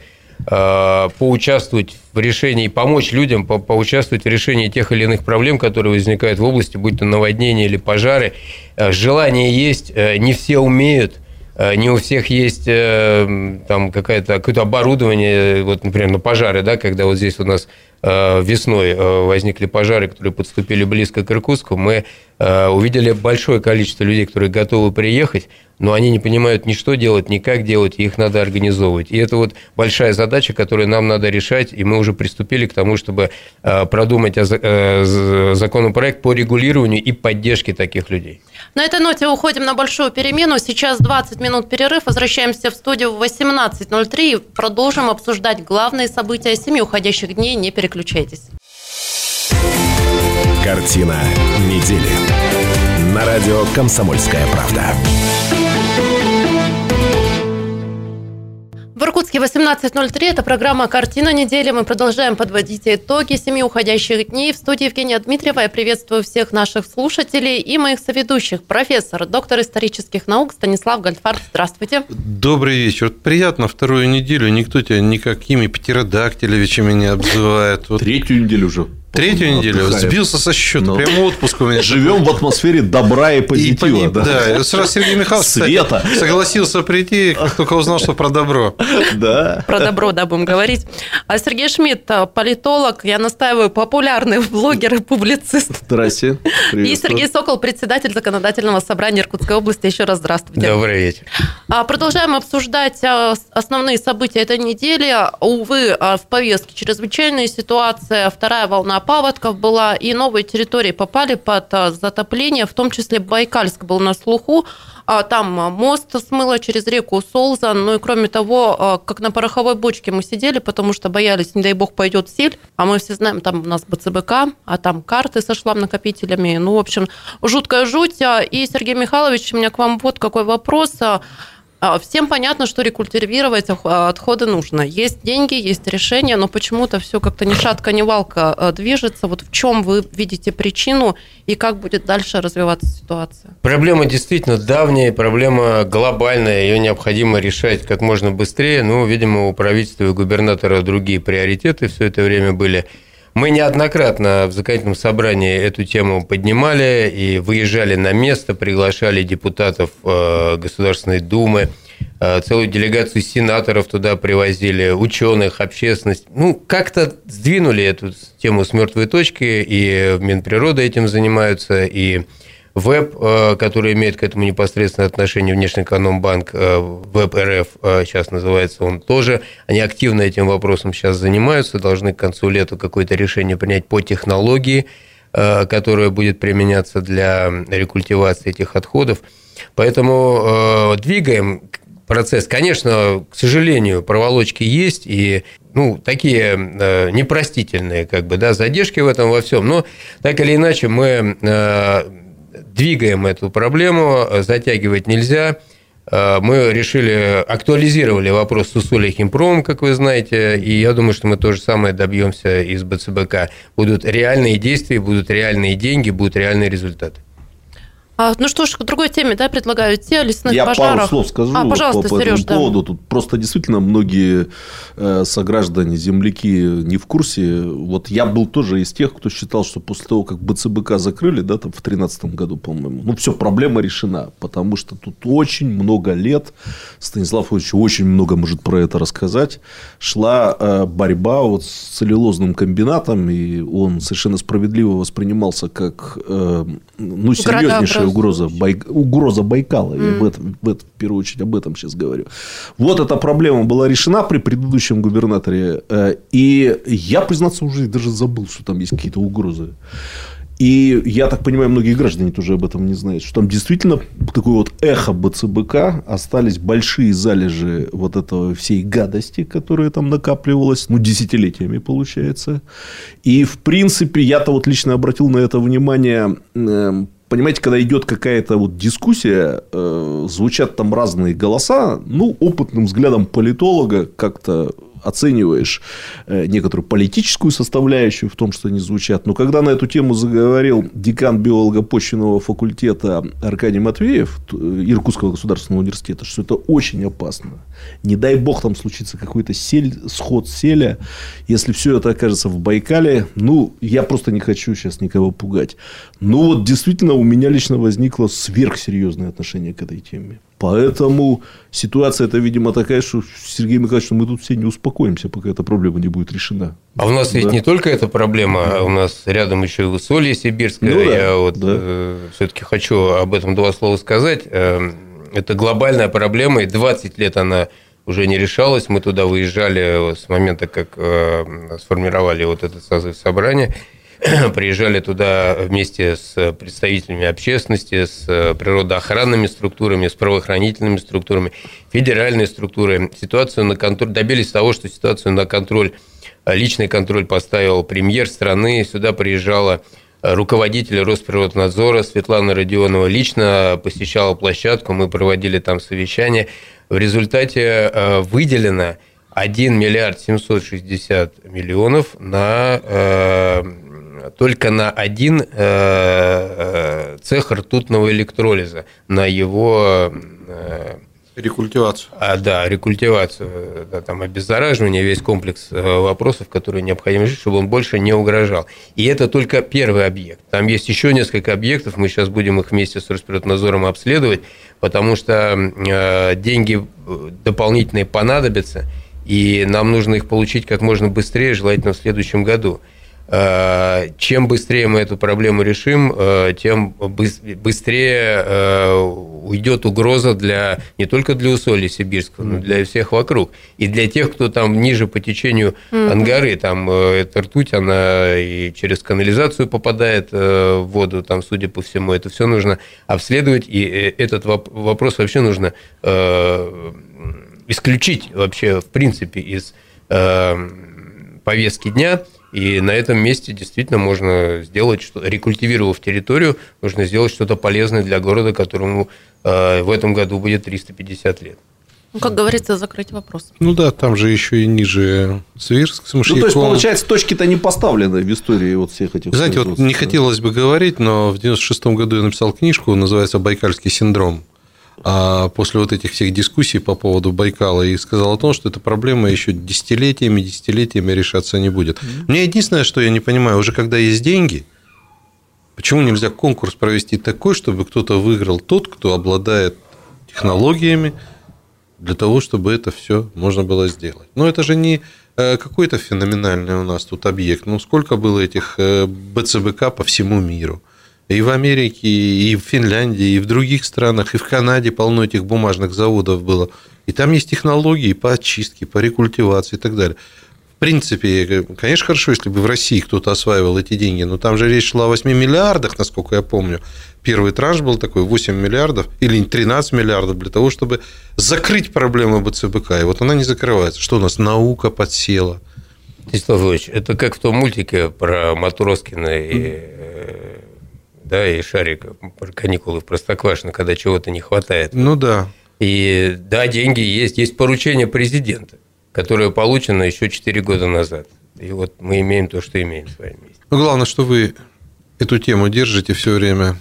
э, поучаствовать в решении, помочь людям по поучаствовать в решении тех или иных проблем, которые возникают в области, будь то наводнения или пожары. Э, желание есть, э, не все умеют – не у всех есть э, там какое-то какое оборудование, вот, например, на пожары, да, когда вот здесь у нас э, весной возникли пожары, которые подступили близко к Иркутску, мы увидели большое количество людей, которые готовы приехать, но они не понимают ни что делать, ни как делать, и их надо организовывать. И это вот большая задача, которую нам надо решать, и мы уже приступили к тому, чтобы продумать законопроект по регулированию и поддержке таких людей. На этой ноте уходим на большую перемену. Сейчас 20 минут перерыв. Возвращаемся в студию в 18.03 и продолжим обсуждать главные события семи уходящих дней. Не переключайтесь. Картина недели. На радио «Комсомольская правда». В Иркутске 18.03. Это программа «Картина недели». Мы продолжаем подводить итоги семи уходящих дней. В студии Евгения Дмитриева. Я приветствую всех наших слушателей и моих соведущих. Профессор, доктор исторических наук Станислав Гольдфарб. Здравствуйте. Добрый вечер. Приятно вторую неделю. Никто тебя никакими птеродактилевичами не обзывает. Вот. Третью неделю уже. Третью неделю отдыхает. сбился со счета. Ну. Прямо отпуск у меня. Живем в атмосфере добра и И позитива. пони- да. и сразу Сергей Михайлович кстати, Света. согласился прийти, как только узнал, что про добро. Да. Про добро, да, будем говорить. А Сергей Шмидт, а, политолог, я настаиваю, популярный блогер и публицист. Здрасте. И. Сергей Сокол, председатель законодательного собрания Иркутской области. Еще раз здравствуйте. Добрый вечер. А, Продолжаем обсуждать с- основные события этой недели. Увы, а, в повестке чрезвычайная ситуация, вторая волна паводков была, и новые территории попали под а, затопление, в том числе Байкальск был на слуху. А, Там мост смыло через реку Солзан. Ну и кроме того, а, как на пороховой бочке мы сидели, потому что боялись, не дай бог, пойдет сель. А мы все знаем, там у нас БЦБК, а там карты со шлам-накопителями. Ну, в общем, жуткая жуть. И, Сергей Михайлович, у меня к вам вот какой вопрос. А, Всем понятно, что рекультивировать а, отходы нужно. Есть деньги, есть решения, но почему-то все как-то ни шатка, ни валка а, движется. Вот в чем вы видите причину и как будет дальше развиваться ситуация? Проблема действительно давняя, проблема глобальная, ее необходимо решать как можно быстрее. Ну, видимо, у правительства и губернатора другие приоритеты все это время были. Мы неоднократно в законодательном собрании эту тему поднимали и выезжали на место, приглашали депутатов э, Государственной Думы, э, целую делегацию сенаторов туда привозили, ученых, общественность. Ну, как-то сдвинули эту тему с мертвой точки, и Минприрода этим занимаются, и ВЭБ, э, который имеет к этому непосредственное отношение, Внешнеэкономбанк, э, ВЭБ РФ э, сейчас называется, он тоже, они активно этим вопросом сейчас занимаются, должны к концу лета какое-то решение принять по технологии, которая будет применяться для рекультивации этих отходов. Поэтому двигаем процесс. Конечно, к сожалению, проволочки есть, и ну, такие э, непростительные как бы, да, задержки в этом во всем. Но так или иначе мы э, двигаем эту проблему, затягивать нельзя. Э, Мы решили, актуализировали вопрос с Усолья Химпром, как вы знаете, и я думаю, что мы то же самое добьемся из БЦБК. Будут реальные действия, будут реальные деньги, будут реальные результаты. А, ну что ж, к другой теме, да, предлагаю идти о лесных Я пожарах. пару слов скажу А, пожалуйста, по, по Сереж, этому поводу. Тут просто действительно многие э, сограждане, земляки не в курсе. Вот я был тоже из тех, кто считал, что после того, как БЦБК закрыли, да, там в 2013 году, по-моему, ну, все, проблема решена. Потому что тут очень много лет, Станислав Ильич очень много может про это рассказать, шла э, борьба вот с целлюлозным комбинатом, и он совершенно справедливо воспринимался как э, ну, серьезнейшая угроза, Бай- угроза Байкала. Я об этом, в, этом, в первую очередь об этом сейчас говорю. Вот эта проблема была решена при предыдущем губернаторе. э, И я, признаться, уже даже забыл, что там есть какие-то угрозы. И я так понимаю, многие граждане тоже об этом не знают, что там действительно такое вот эхо БЦБК, остались большие залежи вот этого всей гадости, которая там накапливалась, ну, десятилетиями получается. И, в принципе, я-то вот лично обратил на это внимание, э, Понимаете, когда идет какая-то вот дискуссия, э, звучат там разные голоса, ну, опытным взглядом политолога как-то оцениваешь э, некоторую политическую составляющую в том, что они звучат. Но когда на эту тему заговорил декан биолого-почвенного факультета Аркадий Матвеев т- Иркутского государственного университета, что это очень опасно. Не дай бог там случится какой-то сель, сход селя. Если все это окажется в Байкале, ну, я просто не хочу сейчас никого пугать. Ну, вот действительно у меня лично возникло сверхсерьезное отношение к этой теме. Поэтому ситуация это, видимо, такая, что Сергей Михайлович, мы тут все не успокоимся, пока эта проблема не будет решена. А у нас Да. ведь не только эта проблема, а у нас рядом еще и Усолье Сибирское. Ну да, Я вот да. все-таки хочу об этом два слова сказать. Эм, Это глобальная проблема, и 20 лет она уже не решалась. Мы туда выезжали с момента, как э, сформировали вот этот созыв собрания. Приезжали туда вместе с представителями общественности, с э, природоохранными структурами, с правоохранительными структурами, федеральные структуры. Ситуацию на контроль, добились того, что ситуацию на контроль, э, личный контроль поставил премьер страны. Сюда приезжала э, руководитель Росприроднадзора Светлана Родионова лично посещала площадку, мы проводили там совещание. В результате выделено 1 миллиард 760 миллионов на только на один э, цех ртутного электролиза, на его э, Рекультивацию. А, да, рекультивацию, да, там обеззараживание, весь комплекс э, вопросов, которые необходимо решить, чтобы он больше не угрожал. И это только первый объект. Там есть еще несколько объектов, мы сейчас будем их вместе с Росприроднадзором обследовать, потому что э, деньги э, дополнительные понадобятся, и нам нужно их получить как можно быстрее, желательно в следующем году. Э, чем быстрее мы эту проблему решим, э, тем быстрее э, уйдет угроза для не только для усолья сибирского, но для всех вокруг. И для тех, кто там ниже по течению Ангары, там эта ртуть, она и через канализацию попадает в воду, там, судя по всему, это все нужно обследовать, и этот вопрос вообще нужно исключить вообще, в принципе, из повестки дня – и на этом месте действительно можно сделать, что рекультивировав территорию, можно сделать что-то полезное для города, которому э, в этом году будет 350 лет. Ну, как говорится, закрыть вопрос. Ну да, там же еще и ниже Свирск Ну, то есть, получается, точки-то не поставлены в истории вот всех этих... Знаете, вот не хотелось бы говорить, но в 96 году я написал книжку, называется «Байкальский синдром». А после вот этих всех дискуссий по поводу Байкала и сказал о том, что эта проблема еще десятилетиями, десятилетиями решаться не будет. Mm-hmm. Мне единственное, что я не понимаю, уже когда есть деньги, почему нельзя конкурс провести такой, чтобы кто-то выиграл тот, кто обладает технологиями для того, чтобы это все можно было сделать. Но это же не э, какой-то феноменальный у нас тут объект. Ну, сколько было этих э, БЦБК по всему миру? И в Америке, и в Финляндии, и в других странах, и в Канаде полно этих бумажных заводов было. И там есть технологии по очистке, по рекультивации и так далее. В принципе, конечно, хорошо, если бы в России кто-то осваивал эти деньги, но там же речь шла о 8 миллиардах, насколько я помню. Первый транш был такой 8 миллиардов или 13 миллиардов для того, чтобы закрыть проблему БЦБК. И вот она не закрывается. Что у нас? Наука подсела. Станислав Ильич, это как в том мультике про Матроскина и да, и шарик каникулы в Простоквашино, когда чего-то не хватает. Ну да. И да, деньги есть, есть поручение президента, которое получено еще 4 года назад. И вот мы имеем то, что имеем с вами. Но ну, главное, что вы эту тему держите все время.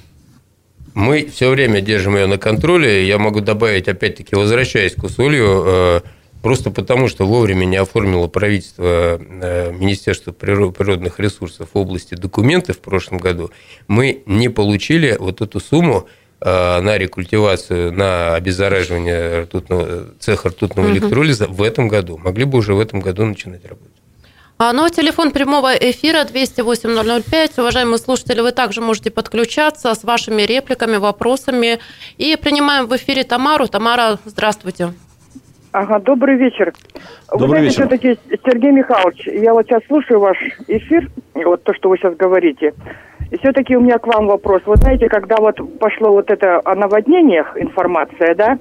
Мы все время держим ее на контроле. Я могу добавить, опять-таки, возвращаясь к усолью, э, Просто потому, что вовремя не оформило правительство э, Министерство природных ресурсов в области документов в прошлом году, мы не получили вот эту сумму э, на рекультивацию, на обеззараживание ртутного, цеха ртутного угу. электролиза в этом году. Могли бы уже в этом году начинать работать. А, ну, а телефон прямого эфира 208-005. Уважаемые слушатели, вы также можете подключаться с вашими репликами, вопросами. И принимаем в эфире Тамару. Тамара, здравствуйте. Ага, добрый вечер. Добрый вы знаете, вечер. все-таки, Сергей Михайлович, я вот сейчас слушаю ваш эфир, вот то, что вы сейчас говорите, и все-таки у меня к вам вопрос. Вы знаете, когда вот пошло вот это о наводнениях информация, да,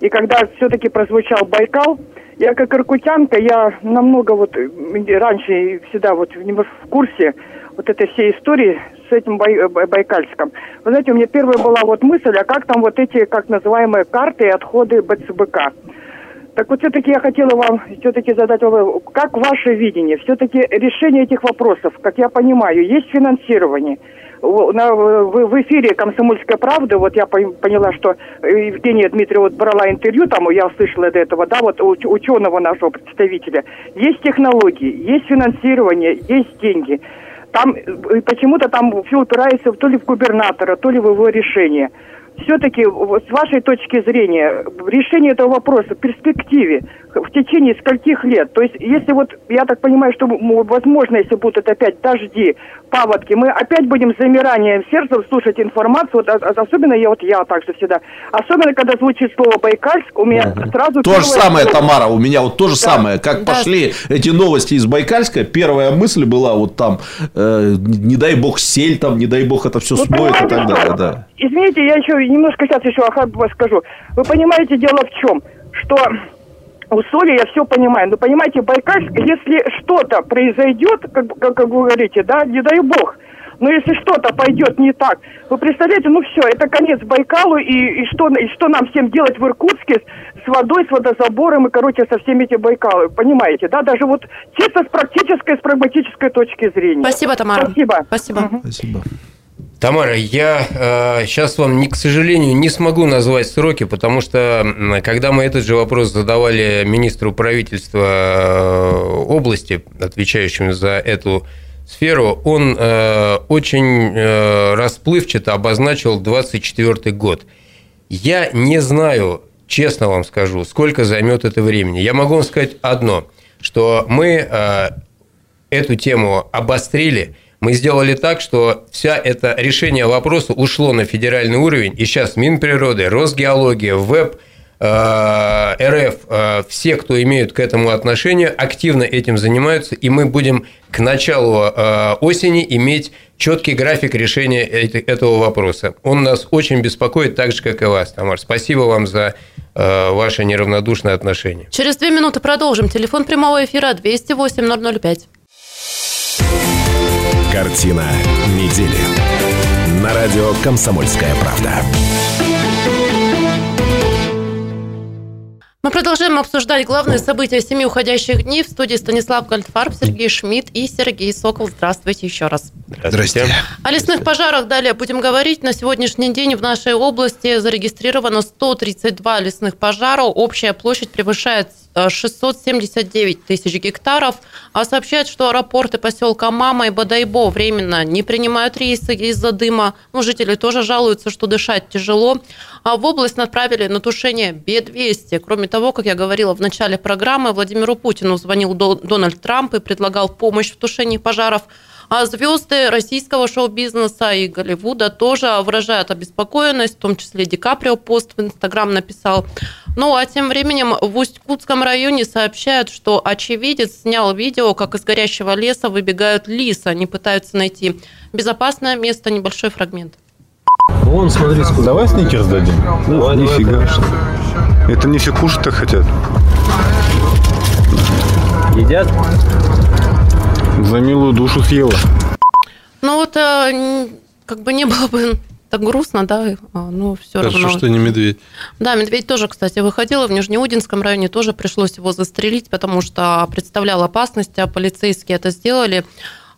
и когда все-таки прозвучал Байкал, я как иркутянка, я намного вот раньше всегда вот в курсе вот этой всей истории с этим бай, Байкальском. Вы знаете, у меня первая была вот мысль, а как там вот эти, как называемые, карты и отходы БЦБК. Так вот, все-таки я хотела вам все-таки задать вопрос. Как ваше видение? Все-таки решение этих вопросов, как я понимаю, есть финансирование. На, в, эфире «Комсомольская правда», вот я поняла, что Евгения Дмитриева вот брала интервью, там я услышала до этого, да, вот ученого нашего представителя. Есть технологии, есть финансирование, есть деньги. Там почему-то там все упирается то ли в губернатора, то ли в его решение все-таки с вашей точки зрения решение этого вопроса в перспективе в течение скольких лет? То есть, если вот, я так понимаю, что возможно, если будут опять дожди, паводки, мы опять будем с замиранием сердца слушать информацию, вот, особенно я вот я также всегда, особенно когда звучит слово Байкальск, у меня угу. сразу... То же самое, слово... Тамара, у меня вот то же да. самое, как да. пошли эти новости из Байкальска, первая мысль была вот там, э, не дай бог сель там, не дай бог это все ну, смоет и так далее, да. Извините, я еще немножко сейчас еще скажу. Вы понимаете, дело в чем? Что у соли я все понимаю. Но понимаете, Байкальск, если что-то произойдет, как, как, как вы говорите, да, не дай бог, но если что-то пойдет не так, вы представляете, ну все, это конец Байкалу, и, и, что, и что нам всем делать в Иркутске с, водой, с водозабором и, короче, со всеми этими Байкалами, понимаете, да, даже вот чисто с практической, с прагматической точки зрения. Спасибо, Тамара. Спасибо. Спасибо. Спасибо. Тамара, я э, сейчас вам, не, к сожалению, не смогу назвать сроки, потому что когда мы этот же вопрос задавали министру правительства э, области, отвечающему за эту сферу, он э, очень э, расплывчато обозначил 24 год. Я не знаю, честно вам скажу, сколько займет это времени. Я могу вам сказать одно, что мы э, эту тему обострили – мы сделали так, что вся это решение вопроса ушло на федеральный уровень, и сейчас Минприроды, Росгеология, ВЭБ, э, РФ, э, все, кто имеют к этому отношение, активно этим занимаются, и мы будем к началу э, осени иметь четкий график решения этого вопроса. Он нас очень беспокоит, так же, как и вас, Тамар. Спасибо вам за ваше неравнодушное отношение. Через две минуты продолжим. Телефон прямого эфира 208 005. Картина недели. На радио «Комсомольская правда». Мы продолжаем обсуждать главные события семи уходящих дней. В студии Станислав Гольдфарб, Сергей Шмидт и Сергей Сокол. Здравствуйте еще раз. Здравствуйте. О лесных пожарах далее будем говорить. На сегодняшний день в нашей области зарегистрировано 132 лесных пожара. Общая площадь превышает 679 тысяч гектаров. А сообщают, что аэропорты поселка Мама и Бадайбо временно не принимают рейсы из-за дыма. Ну, жители тоже жалуются, что дышать тяжело. А в область направили на тушение Б-200. Кроме того, как я говорила в начале программы, Владимиру Путину звонил Дональд Трамп и предлагал помощь в тушении пожаров. А звезды российского шоу-бизнеса и Голливуда тоже выражают обеспокоенность, в том числе Ди Каприо пост в Инстаграм написал. Ну, а тем временем в Усть-Кутском районе сообщают, что очевидец снял видео, как из горящего леса выбегают лисы. Они пытаются найти безопасное место, небольшой фрагмент. Вон, смотри, сколько. Давай сникерс дадим. Ну, нифига. Это не все кушать-то хотят. Едят? За милую душу съела. Ну вот э, как бы не было бы так грустно, да, а, но все Хорошо, равно. что не медведь. Да, медведь тоже, кстати, выходил в Нижнеудинском районе, тоже пришлось его застрелить, потому что представлял опасность, а полицейские это сделали.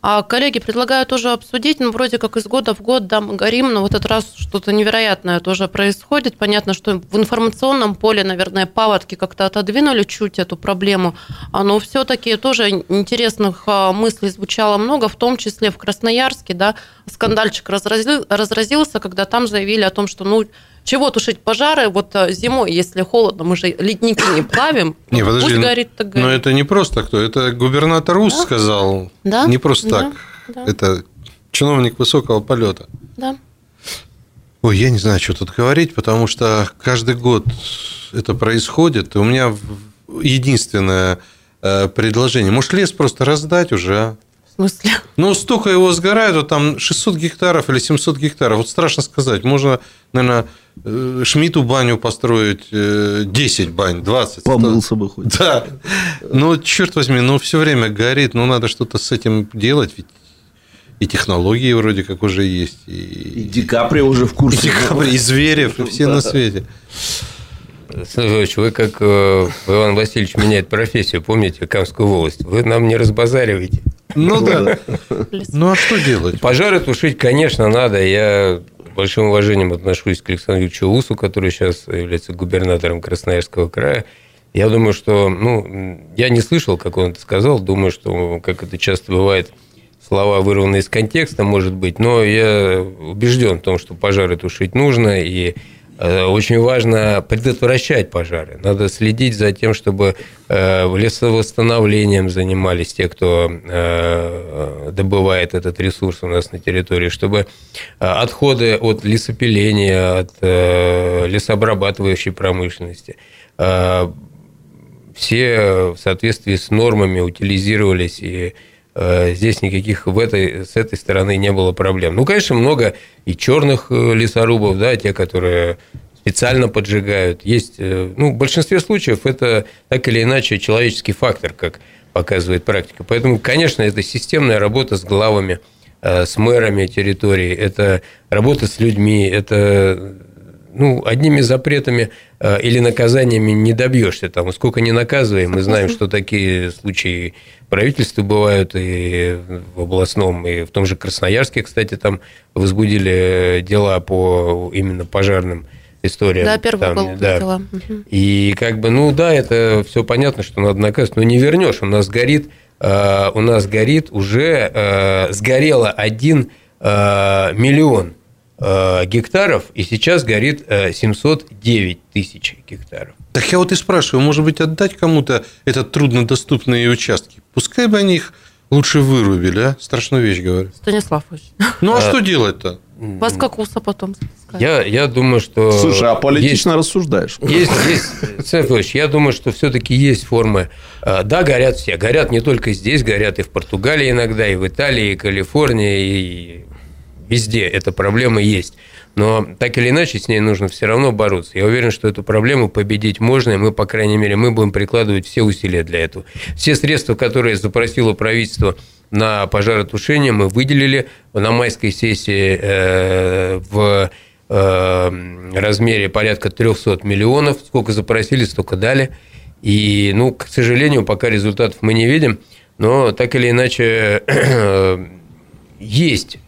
А коллеги предлагают тоже обсудить, ну, вроде как из года в год, да, мы горим, но в этот раз что-то невероятное тоже происходит. Понятно, что в информационном поле, наверное, паводки как-то отодвинули чуть эту проблему, а, но все-таки тоже интересных а, мыслей звучало много, в том числе в Красноярске, да, скандальчик разразил, разразился, когда там заявили о том, что, ну, чего тушить пожары? Вот э, зимой, если холодно, мы же ледники не плавим. Не, подожди, Пусть горит, так горит. но это не просто кто, это губернатор УС Да? сказал. Да? Не просто Да, так. да. Это чиновник высокого полета. Да. Ой, я не знаю, что тут говорить, потому что каждый год это происходит. И у меня единственное э, предложение. Может, лес просто раздать уже, а? В смысле? Ну, столько его сгорает, вот там 600 гектаров или 700 гектаров. Вот страшно сказать. Можно, наверное, э, Шмидту баню построить, э, 10 бань, 20. Помылся бы хоть. Да. Ну, черт возьми, ну, все время горит. Ну, надо что-то с этим делать. Ведь и технологии вроде как уже есть. И, И Ди Каприо уже в и, курсе. Ди Каприо, и Зверев, и все на свете. Слушай, вы как э, Иван Васильевич меняет профессию, помните, Камскую волость? Вы нам не разбазариваете. Ну, да. Ну, а что делать? Пожары тушить, конечно, надо. Я большим уважением отношусь к Александру Юрьевичу Усу, который сейчас является губернатором Красноярского края. Я думаю, что, ну, я не слышал, как он это сказал, думаю, что, как это часто бывает, слова вырваны из контекста, может быть, но я убежден в том, что пожары тушить нужно, и очень важно предотвращать пожары. Надо следить за тем, чтобы э, лесовосстановлением занимались те, кто э, добывает этот ресурс у нас на территории, чтобы э, отходы от лесопиления, от э, лесообрабатывающей промышленности э, все в соответствии с нормами утилизировались, и э, здесь никаких в этой, с этой стороны не было проблем. Ну, конечно, много и черных э, лесорубов, да, те, которые специально поджигают. Есть, э, ну, в большинстве случаев это так или иначе человеческий фактор, как показывает практика. Поэтому, конечно, это системная работа с главами, э, с мэрами территории, это работа с людьми, это ну, одними запретами э, или наказаниями не добьешься. Там, сколько не наказываем, мы знаем, что такие случаи правительства бывают и в областном, и в том же Красноярске, кстати, там возбудили дела по именно пожарным историям. Да, первый там, да. дела. И как бы, ну да, это все понятно, что надо наказывать, но не вернешь. У нас горит, э, у нас горит уже э, сгорело один э, миллион гектаров, и сейчас горит э, 709 тысяч гектаров. Так я вот и спрашиваю, может быть, отдать кому-то этот труднодоступные участки? Пускай бы они их лучше вырубили, а? Страшную вещь говорю. Станислав Ильич, Ну, а, А, что делать-то? вас как уса потом спускают. Я, я думаю, что... Слушай, а политично есть- рассуждаешь. Есть, есть, Александр Федорович, я думаю, что все-таки есть формы. А, Да, горят все. Горят не только здесь, горят и в Португалии иногда, и в Италии, и Калифорнии, и везде эта проблема есть. Но так или иначе с ней нужно все равно бороться. Я уверен, что эту проблему победить можно, и мы, по крайней мере, мы будем прикладывать все усилия для этого. Все средства, которые запросило правительство на пожаротушение, мы выделили на майской сессии э, в э, размере порядка 300 миллионов. Сколько запросили, столько дали. И, ну, к сожалению, пока результатов мы не видим, но так или иначе есть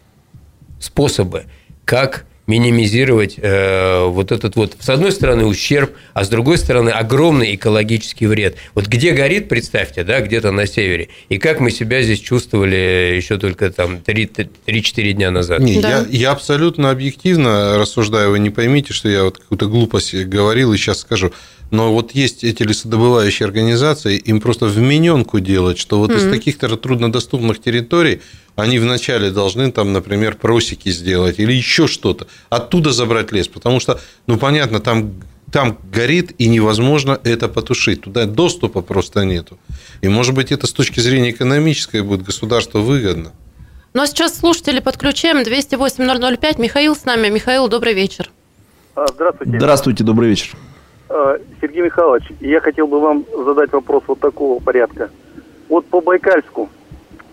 способы, как минимизировать э, вот этот вот, с одной стороны, ущерб, а с другой стороны, огромный экологический вред. Вот где горит, представьте, да, где-то на севере, и как мы себя здесь чувствовали еще только там 3-4 дня назад. Не, я, я абсолютно объективно рассуждаю, вы не поймите, что я вот какую-то глупость говорил и сейчас скажу. Но вот есть эти лесодобывающие организации, им просто вмененку делать, что вот из Мгм. таких-то труднодоступных территорий они вначале должны там, например, просеки сделать или еще что-то, оттуда забрать лес, потому что, ну понятно, там там горит и невозможно это потушить, туда доступа просто нету. И может быть это с точки зрения экономической будет государству выгодно. Ну а сейчас слушатели подключаем 208-005. Михаил с нами. Михаил, добрый вечер. А, Здравствуйте. Здравствуйте, добрый вечер. А, Сергей Михайлович, я хотел бы вам задать вопрос вот такого порядка. Вот по Байкальску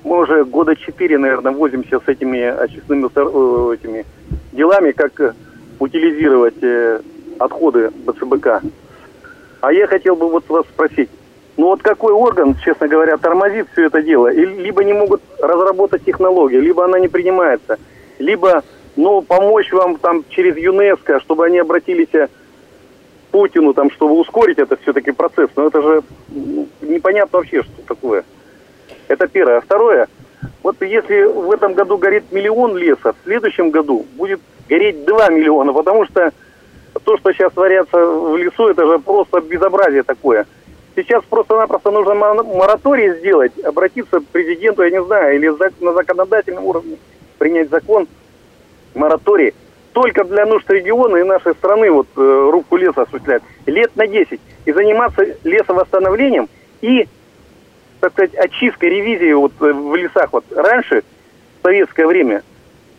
мы уже года четыре, наверное, возимся с этими очистными э, этими делами, как э, утилизировать э, отходы БЦБК. А я хотел бы вот вас спросить, ну вот какой орган, честно говоря, тормозит все это дело? И либо не могут разработать технологию, либо она не принимается, либо, ну, помочь вам там через ЮНЕСКО, чтобы они обратились э, Путину, там, чтобы ускорить это все-таки процесс. Но это же непонятно вообще, что такое. Это первое. А второе, вот если в этом году горит миллион леса, в следующем году будет гореть 2 миллиона, потому что то, что сейчас творятся в лесу, это же просто безобразие такое. Сейчас просто-напросто нужно мо- мораторий сделать, обратиться к президенту, я не знаю, или на законодательном уровне принять закон, мораторий, только для нужд региона и нашей страны вот э, рубку леса осуществлять лет на 10 и заниматься лесовосстановлением и, так сказать, очисткой, ревизией вот э, в лесах. Вот раньше, в советское время,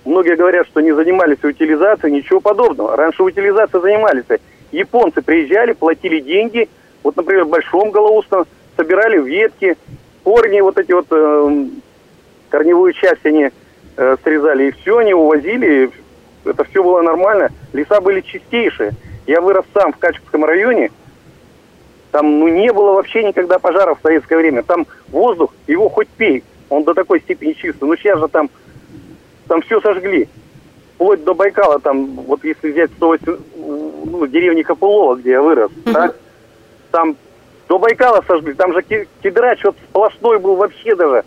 многие говорят, что не занимались утилизацией, ничего подобного. Раньше утилизацией занимались. Японцы приезжали, платили деньги, вот, например, в Большом Голоустном собирали ветки, корни, вот эти вот э, корневую часть они э, срезали, и все, они увозили, это все было нормально. Леса были чистейшие. Я вырос сам в Качковском районе, там ну, не было вообще никогда пожаров в советское время. Там воздух, его хоть пей, он до такой степени чистый. Но сейчас же там, там все сожгли. Вплоть до Байкала, там, вот если взять 108, ну, деревни Копылова, где я вырос, да, там до Байкала сожгли, там же кедрач вот сплошной был вообще даже.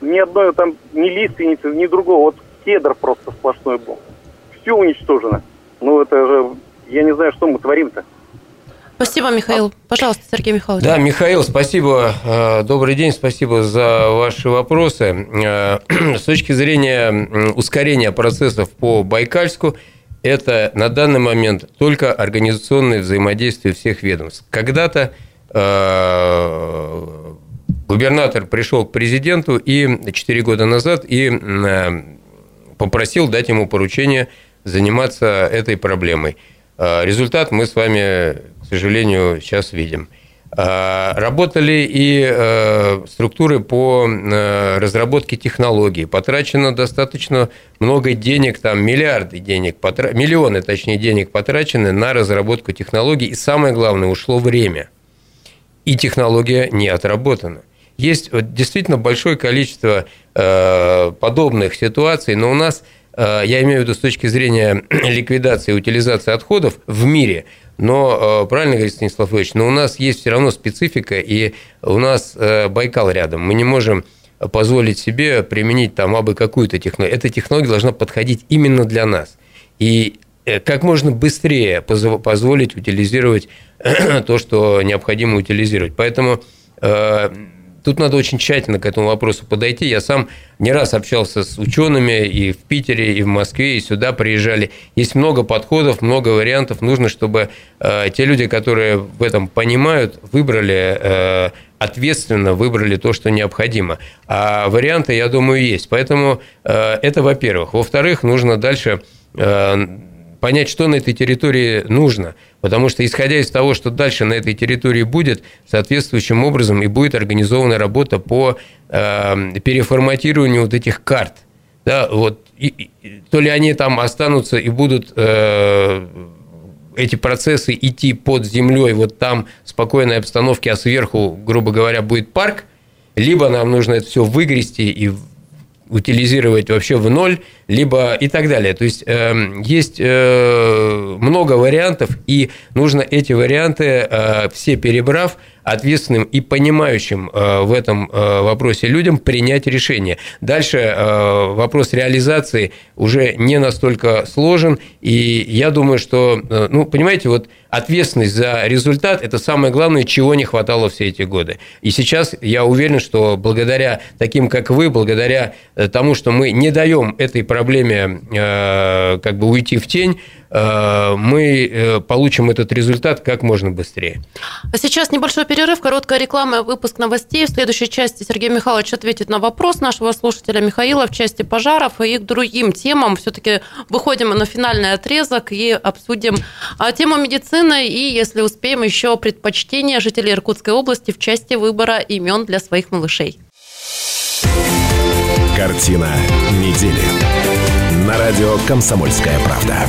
Ни одной там, ни лиственницы, ни другого, вот кедр просто сплошной был. Все уничтожено. Ну это же, я не знаю, что мы творим-то. Спасибо, Михаил. Пожалуйста, Сергей Михайлович. Да, Михаил, спасибо. Э, Добрый день, спасибо за ваши вопросы. Э, С точки зрения ускорения процессов по Байкальску, это на данный момент только организационное взаимодействие всех ведомств. Когда-то э, губернатор пришел к президенту и 4 года назад и попросил дать ему поручение заниматься этой проблемой. Э, Результат мы с вами, к сожалению, сейчас видим. А, работали и э, структуры по разработке технологий. Потрачено достаточно много денег, там миллиарды денег, миллионы, точнее, денег потрачены на разработку технологий. И самое главное, ушло время. И технология не отработана. Есть действительно большое количество подобных ситуаций, но у нас, я имею в виду с точки зрения ликвидации и утилизации отходов в мире – но, э, правильно говорит Станислав Ильич, но у нас есть все равно специфика, и у нас э, Байкал рядом. Мы не можем позволить себе применить там абы какую-то технологию. Эта технология должна подходить именно для нас. И э, как можно быстрее позволить утилизировать то, что необходимо утилизировать. Поэтому Тут надо очень тщательно к этому вопросу подойти. Я сам не раз общался с учеными и в Питере, и в Москве, и сюда приезжали. Есть много подходов, много вариантов. Нужно, чтобы э, те люди, которые в этом понимают, выбрали э, ответственно, выбрали то, что необходимо. А варианты, я думаю, есть. Поэтому э, это во-первых. Во-вторых, нужно дальше э, понять, что на этой территории нужно. Потому что, исходя из того, что дальше на этой территории будет, соответствующим образом и будет организована работа по э, переформатированию вот этих карт. Да, вот, и, и, то ли они там останутся и будут э, эти процессы идти под землей, вот там спокойной обстановке, а сверху, грубо говоря, будет парк, либо нам нужно это все выгрести и утилизировать вообще в ноль, либо и так далее. То есть э, есть э, много вариантов, и нужно эти варианты э, все перебрав, ответственным и понимающим э, в этом э, вопросе людям принять решение. Дальше э, вопрос реализации уже не настолько сложен, и я думаю, что, ну, понимаете, вот ответственность за результат – это самое главное, чего не хватало все эти годы. И сейчас я уверен, что благодаря таким, как вы, благодаря тому, что мы не даем этой проблеме как бы уйти в тень, Э, мы э, получим этот результат как можно быстрее. А сейчас небольшой перерыв, короткая реклама, выпуск новостей. В следующей части Сергей Михайлович ответит на вопрос нашего слушателя Михаила в части пожаров и к другим темам. Все-таки выходим на финальный отрезок и обсудим а, тему медицины и, если успеем, еще предпочтения жителей Иркутской области в части выбора имен для своих малышей. Картина недели на радио «Комсомольская правда».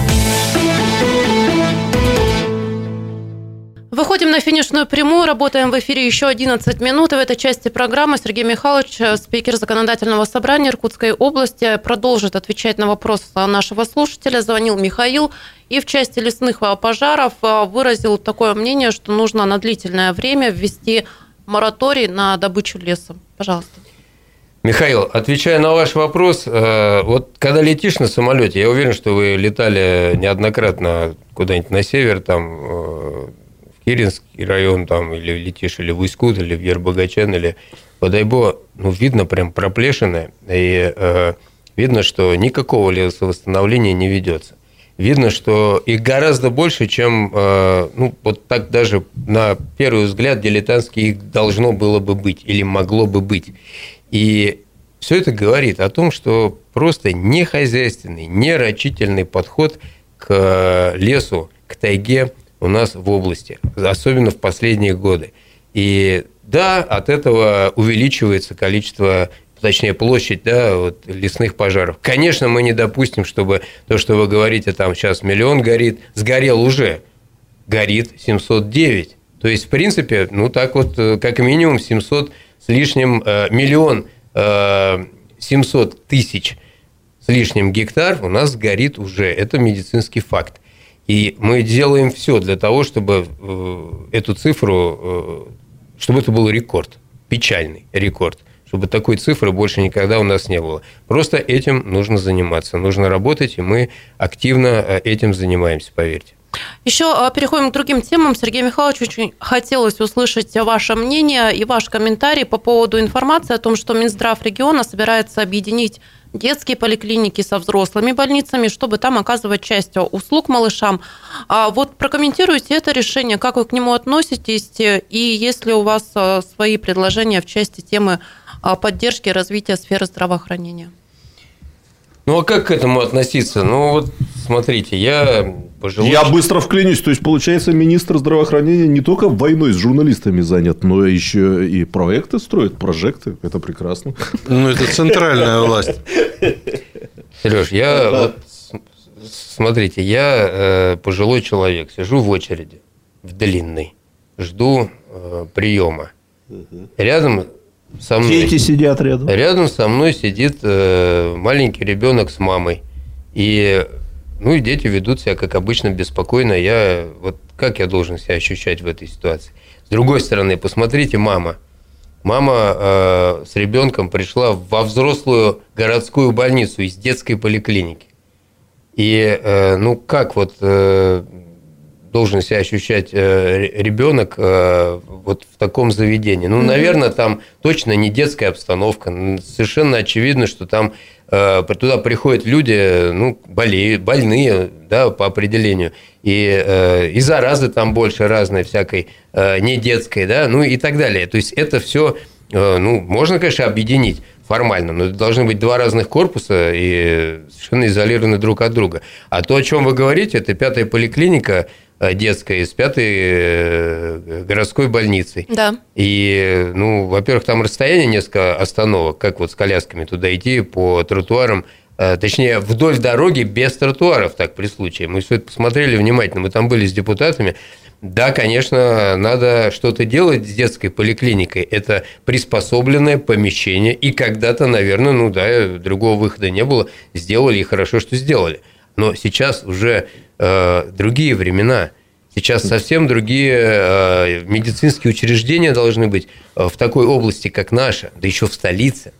Выходим на финишную прямую, работаем в эфире еще 11 минут. И в этой части программы Сергей Михайлович, спикер Законодательного собрания Иркутской области, продолжит отвечать на вопрос нашего слушателя. Звонил Михаил и в части лесных пожаров выразил такое мнение, что нужно на длительное время ввести мораторий на добычу леса. Пожалуйста. Михаил, отвечая на ваш вопрос, э, вот когда летишь на самолете, я уверен, что вы летали неоднократно куда-нибудь на север, там, э, Киринский район, там, или летишь, или в Искут, или в Ербогачан, или в Адайбо, ну, видно прям проплешины, и э, видно, что никакого лесовосстановления не ведется. Видно, что их гораздо больше, чем, ну, вот так даже на первый взгляд дилетантский их должно было бы быть или могло бы быть. И все это говорит о том, что просто нехозяйственный, нерачительный подход к лесу, к тайге у нас в области, особенно в последние годы. И да, от этого увеличивается количество точнее площадь да, вот, лесных пожаров. Конечно, мы не допустим, чтобы то, что вы говорите, там сейчас миллион горит, сгорел уже, горит 709. То есть, в принципе, ну так вот, э, как минимум 700 с лишним э, миллион 700 э, тысяч с лишним гектар у нас горит уже. Это медицинский факт. И мы делаем все для того, чтобы э, эту цифру, чтобы это был рекорд, печальный рекорд, чтобы такой цифры больше никогда у нас не было. Просто этим нужно заниматься, нужно работать, и мы активно этим занимаемся, поверьте. Еще переходим к другим темам. Сергей Михайлович, очень хотелось услышать ваше мнение и ваш комментарий по поводу информации о том, что Минздрав региона собирается объединить детские поликлиники со взрослыми больницами, чтобы там оказывать часть услуг малышам. А вот прокомментируйте это решение, как вы к нему относитесь, и есть ли у вас а, свои предложения в части темы а, поддержки и развития сферы здравоохранения? Ну а как к этому относиться? Ну вот смотрите, я пожилой... Я быстро вклинюсь. То есть, получается, министр здравоохранения не только войной с журналистами занят, но еще и проекты строит, прожекты. Это прекрасно. Ну, это центральная власть. Сереж, я вот, смотрите, я э, пожилой человек, сижу в очереди, в длинной, жду э, приема. Рядом со мной... Дети сидят рядом. Рядом со мной сидит э, маленький ребенок с мамой. И, ну, и дети ведут себя, как обычно, беспокойно. Я, вот как я должен себя ощущать в этой ситуации? С другой стороны, посмотрите, мама. Мама э, с ребенком пришла во взрослую городскую больницу из детской поликлиники. И, э, ну, как вот э, должен себя ощущать э, ребенок э, вот в таком заведении? Ну, наверное, там точно не детская обстановка. Совершенно очевидно, что там туда приходят люди, ну, болеют, больные, да, по определению. И, и заразы там больше разной всякой, не детской, да, ну и так далее. То есть это все, ну, можно, конечно, объединить формально, но это должны быть два разных корпуса и совершенно изолированы друг от друга. А то, о чем вы говорите, это пятая поликлиника детская из пятой э, городской больницы. Да. И, ну, во-первых, там расстояние несколько остановок, как вот с колясками туда идти по тротуарам, э, точнее, вдоль дороги без тротуаров, так при случае. Мы все это посмотрели внимательно, мы там были с депутатами, да, конечно, надо что-то делать с детской поликлиникой. Это приспособленное помещение. И когда-то, наверное, ну да, другого выхода не было. Сделали и хорошо, что сделали. Но сейчас уже э, другие времена. Сейчас совсем другие э, медицинские учреждения должны быть э, в такой области, как наша, да еще в столице.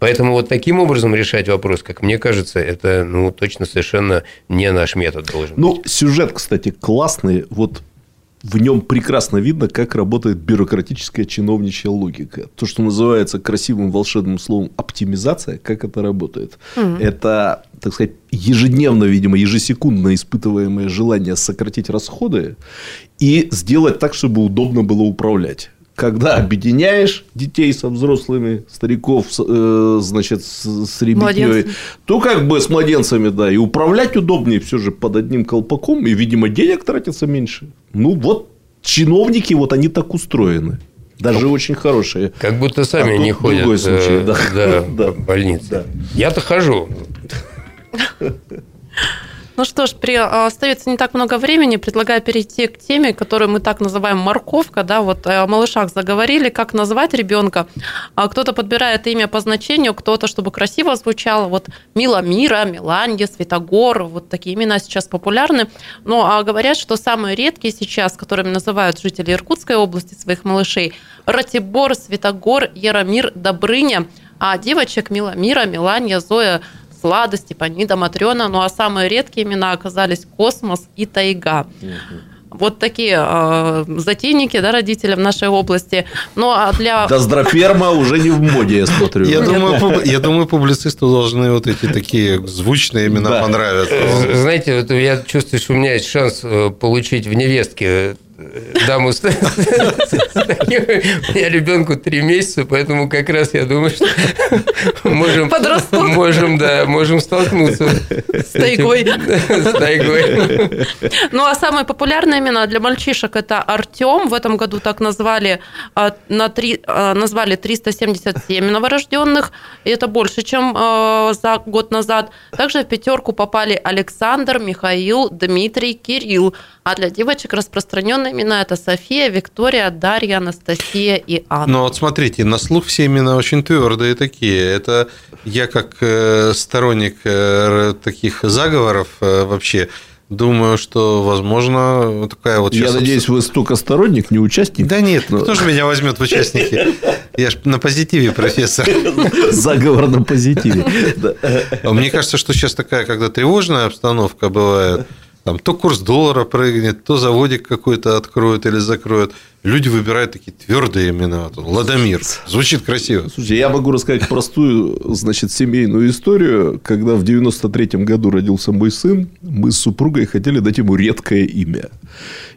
Поэтому вот таким образом решать вопрос, как мне кажется, это ну, точно совершенно не наш метод должен ну, быть. Ну, сюжет, кстати, классный. Вот в нем прекрасно видно, как работает бюрократическая чиновничья логика. То, что называется красивым волшебным словом оптимизация, как это работает. Mm-hmm. Это, так сказать, ежедневно, видимо, ежесекундно испытываемое желание сократить расходы и сделать так, чтобы удобно было управлять когда объединяешь детей со взрослыми, стариков, э, значит, с, ребятней, то как бы с младенцами, да, и управлять удобнее все же под одним колпаком, и, видимо, денег тратится меньше. Ну, вот чиновники, вот они так устроены. Даже как, очень хорошие. Как будто сами а не ходят другой случай, э, да. Да, да. в больнице. Да. Я-то хожу. Ну что ж, при, а, остается не так много времени. Предлагаю перейти к теме, которую мы так называем морковка. Да, вот э, о малышах заговорили, как назвать ребенка. А кто-то подбирает имя по значению, кто-то, чтобы красиво звучало. Вот Мила Мира, Миланья, Светогор, вот такие имена сейчас популярны. Но а говорят, что самые редкие сейчас, которыми называют жители Иркутской области своих малышей, Ратибор, Светогор, Яромир, Добрыня, а девочек Мила Мира, Миланья, Зоя, Слада, Степанида, Матрена. Ну а самые редкие имена оказались Космос и Тайга. Вот такие э, затейники, да, родители в нашей области. Ну, а для... Доздроферма уже не в моде, я смотрю. Я думаю, я думаю, публицисту должны вот эти такие звучные имена да. понравиться. Знаете, вот я чувствую, что у меня есть шанс э, получить в невестке даму с, У меня ребенку три месяца, поэтому как раз я думаю, что можем, можем, да, можем столкнуться с тайгой. С тайгой. Ну, а самые популярные имена для мальчишек – это Артем. В этом году так назвали, а, на три, а, назвали 377 новорожденных. И это больше, чем а, за год назад. Также в пятерку попали Александр, Михаил, Дмитрий, Кирилл. А для девочек имена – это София, Виктория, Дарья, Анастасия и Анна. Ну вот смотрите, на слух все имена очень твердые такие. Это я как э, сторонник э, таких заговоров э, вообще Думаю, что, возможно, такая вот... Я надеюсь, вы столько сторонник, не участник? Да нет, но... кто же меня возьмет в участники? Я же на позитиве, профессор. Заговор на позитиве. Мне кажется, что сейчас такая, когда тревожная обстановка бывает, там, то курс доллара прыгнет, то заводик какой-то откроют или закроют. Люди выбирают такие твердые имена. Ладомир. Звучит красиво. Слушайте, я могу рассказать простую, значит, семейную историю. Когда в 93-м году родился мой сын, мы с супругой хотели дать ему редкое имя.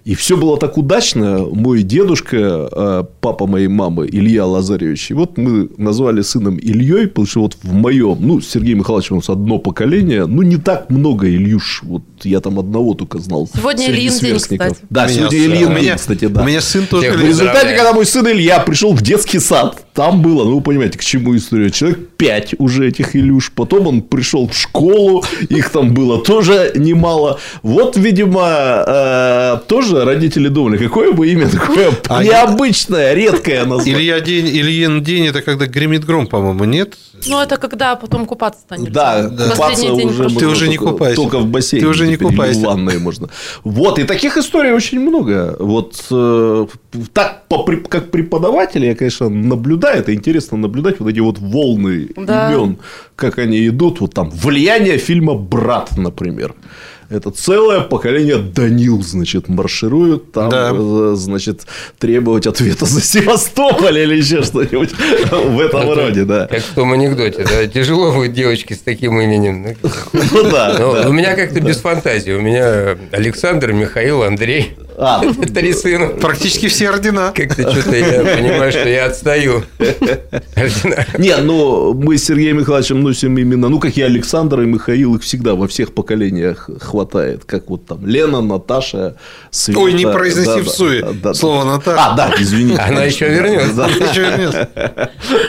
И все было так удачно. Мой дедушка, э, папа моей мамы, Илья Лазаревич. И вот мы назвали сыном Ильей, потому что вот в моем, ну, с Сергеем Михайловичем у нас одно поколение, ну, не так много Ильюш. Вот я там одного только знал. Сегодня Ильин день, кстати. Да, У меня сегодня сын- Ильин у день, меня- кстати, да. У меня сын тоже В результате, когда мой сын Илья пришел в детский сад, там было, ну, вы понимаете, к чему история. Человек 5 уже этих Илюш. Потом он пришел в школу, их там было тоже немало. Вот, видимо, э, тоже родители думали, какое бы имя такое А необычное, редкое назвать. Илья день, Ильин день это когда гремит гром, по-моему, нет? Ну, это когда потом купаться станешь. Да, Последний купаться уже. Ты уже не купаешься. Только в бассейне. Ты уже не купаешься. В ванной можно. Вот, и таких историй очень много. Вот э, так, как преподаватель, я, конечно, наблюдаю, это интересно наблюдать, вот эти вот волны Да. имен, как они идут. Вот там влияние фильма «Брат», например. Это целое поколение Данил, значит, марширует там, Да. э, значит, требовать ответа за Севастополь или еще что-нибудь в этом Это роде, да. Как в том анекдоте, да, тяжело будет девочке с таким именем. Ну да. Но да. у меня как-то без фантазии. У меня Александр, Михаил, Андрей. А, Три сына. Практически все ордена. Как-то что-то я понимаю, что я отстаю. Ордена. Не, ну мы с Сергеем Михайловичем носим именно, ну как и Александр и Михаил, их всегда во всех поколениях хватает, как вот там Лена, Наташа, Света. Ой, не произноси Да, в да, суе да, да. слово Наташа. А, да, извините. Она еще да, вернется. да. Еще вернется.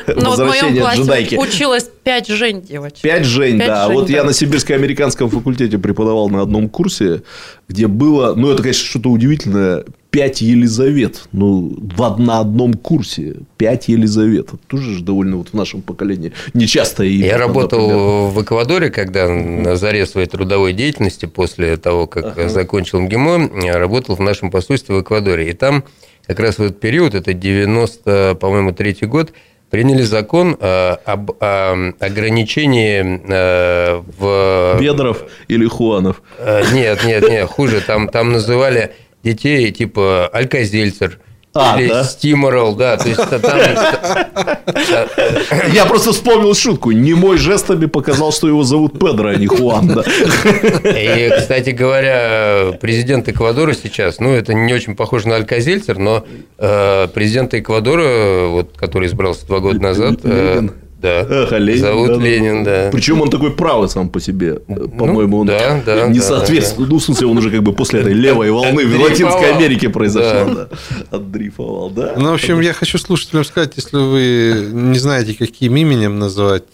Ну, вот в моем джедайки. училось пять Жень девочек. Пять Жень, да. Жень, вот да. я на сибирско-американском факультете преподавал на одном курсе, где было, ну, это, конечно, что-то удивительное, пять Елизавет. Ну, в на одном курсе пять Елизавет. Это тоже же довольно вот в нашем поколении нечасто. Я работал в Эквадоре, когда на заре своей трудовой деятельности, после того, как закончил МГИМО, я работал в нашем посольстве в Эквадоре. И там как раз в этот период, это 90, по-моему, третий год, приняли закон э, об э, ограничении э, в... Бедров или Хуанов. Э, Нет, нет, нет, хуже. Там, там называли детей типа Алькозельцер. А, или да? Стиморал, да, то есть там... Я просто вспомнил шутку. Не мой жестами показал, что его зовут Педро, а не Хуан. да. И, кстати говоря, президент Эквадора сейчас, ну, это не очень похоже на Алькозельцер, но э, президент Эквадора, вот, который избрался два года назад, э. Да, Эх, а Ленин, зовут да, да. Причем Да. Причем он такой правый сам по себе. По-моему, он Ну, да, да, не да, соответствует. Ну, в смысле, он уже как бы после этой левой волны в. Латинской Америке произошел. Да. Да. Отдрифовал, да. Ну, в общем, я хочу слушателям сказать, если вы не знаете, каким именем называть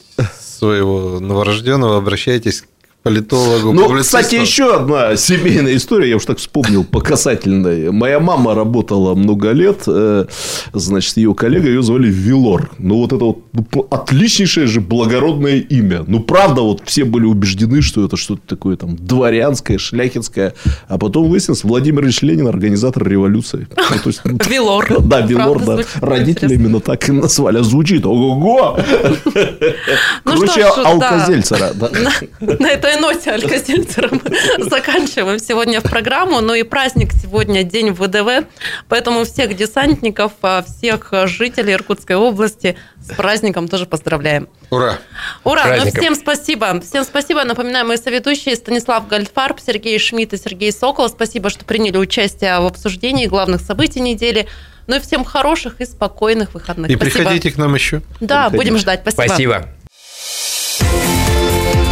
своего новорожденного, обращайтесь к политологу. Ну, кстати, еще одна семейная история, я уж так вспомнил, по касательной. Моя мама работала много лет, э, значит, ее коллега, ее звали Вилор. Ну, вот это вот ну, отличнейшее же благородное имя. Ну, правда, вот все были убеждены, что это что-то такое там дворянское, шляхетское. А потом выяснилось, Владимир Ильич Ленин, организатор революции. Ну, то есть, Вилор. Да, Вилор, Правда, да. Родители именно так и назвали. А Звучит, ого-го! Ну Круче что ж, да. алкозельцера. да. На, на этой ноте Алькозельцером заканчиваем сегодня в программу. Ну и праздник сегодня день ВДВ, поэтому всех десантников, а, всех жителей Иркутской области с праздником тоже поздравляем. Ура! Ура! Ну, всем спасибо. Всем спасибо. Напоминаю, мои соведущие Станислав Гальфарб, Сергей Шмидт и Сергей Сокол. Спасибо, что приняли участие в обсуждении главных событий недели. Ну и всем хороших и спокойных выходных. И Спасибо. приходите к нам еще. Да, Приходите. будем ждать. Спасибо. Спасибо.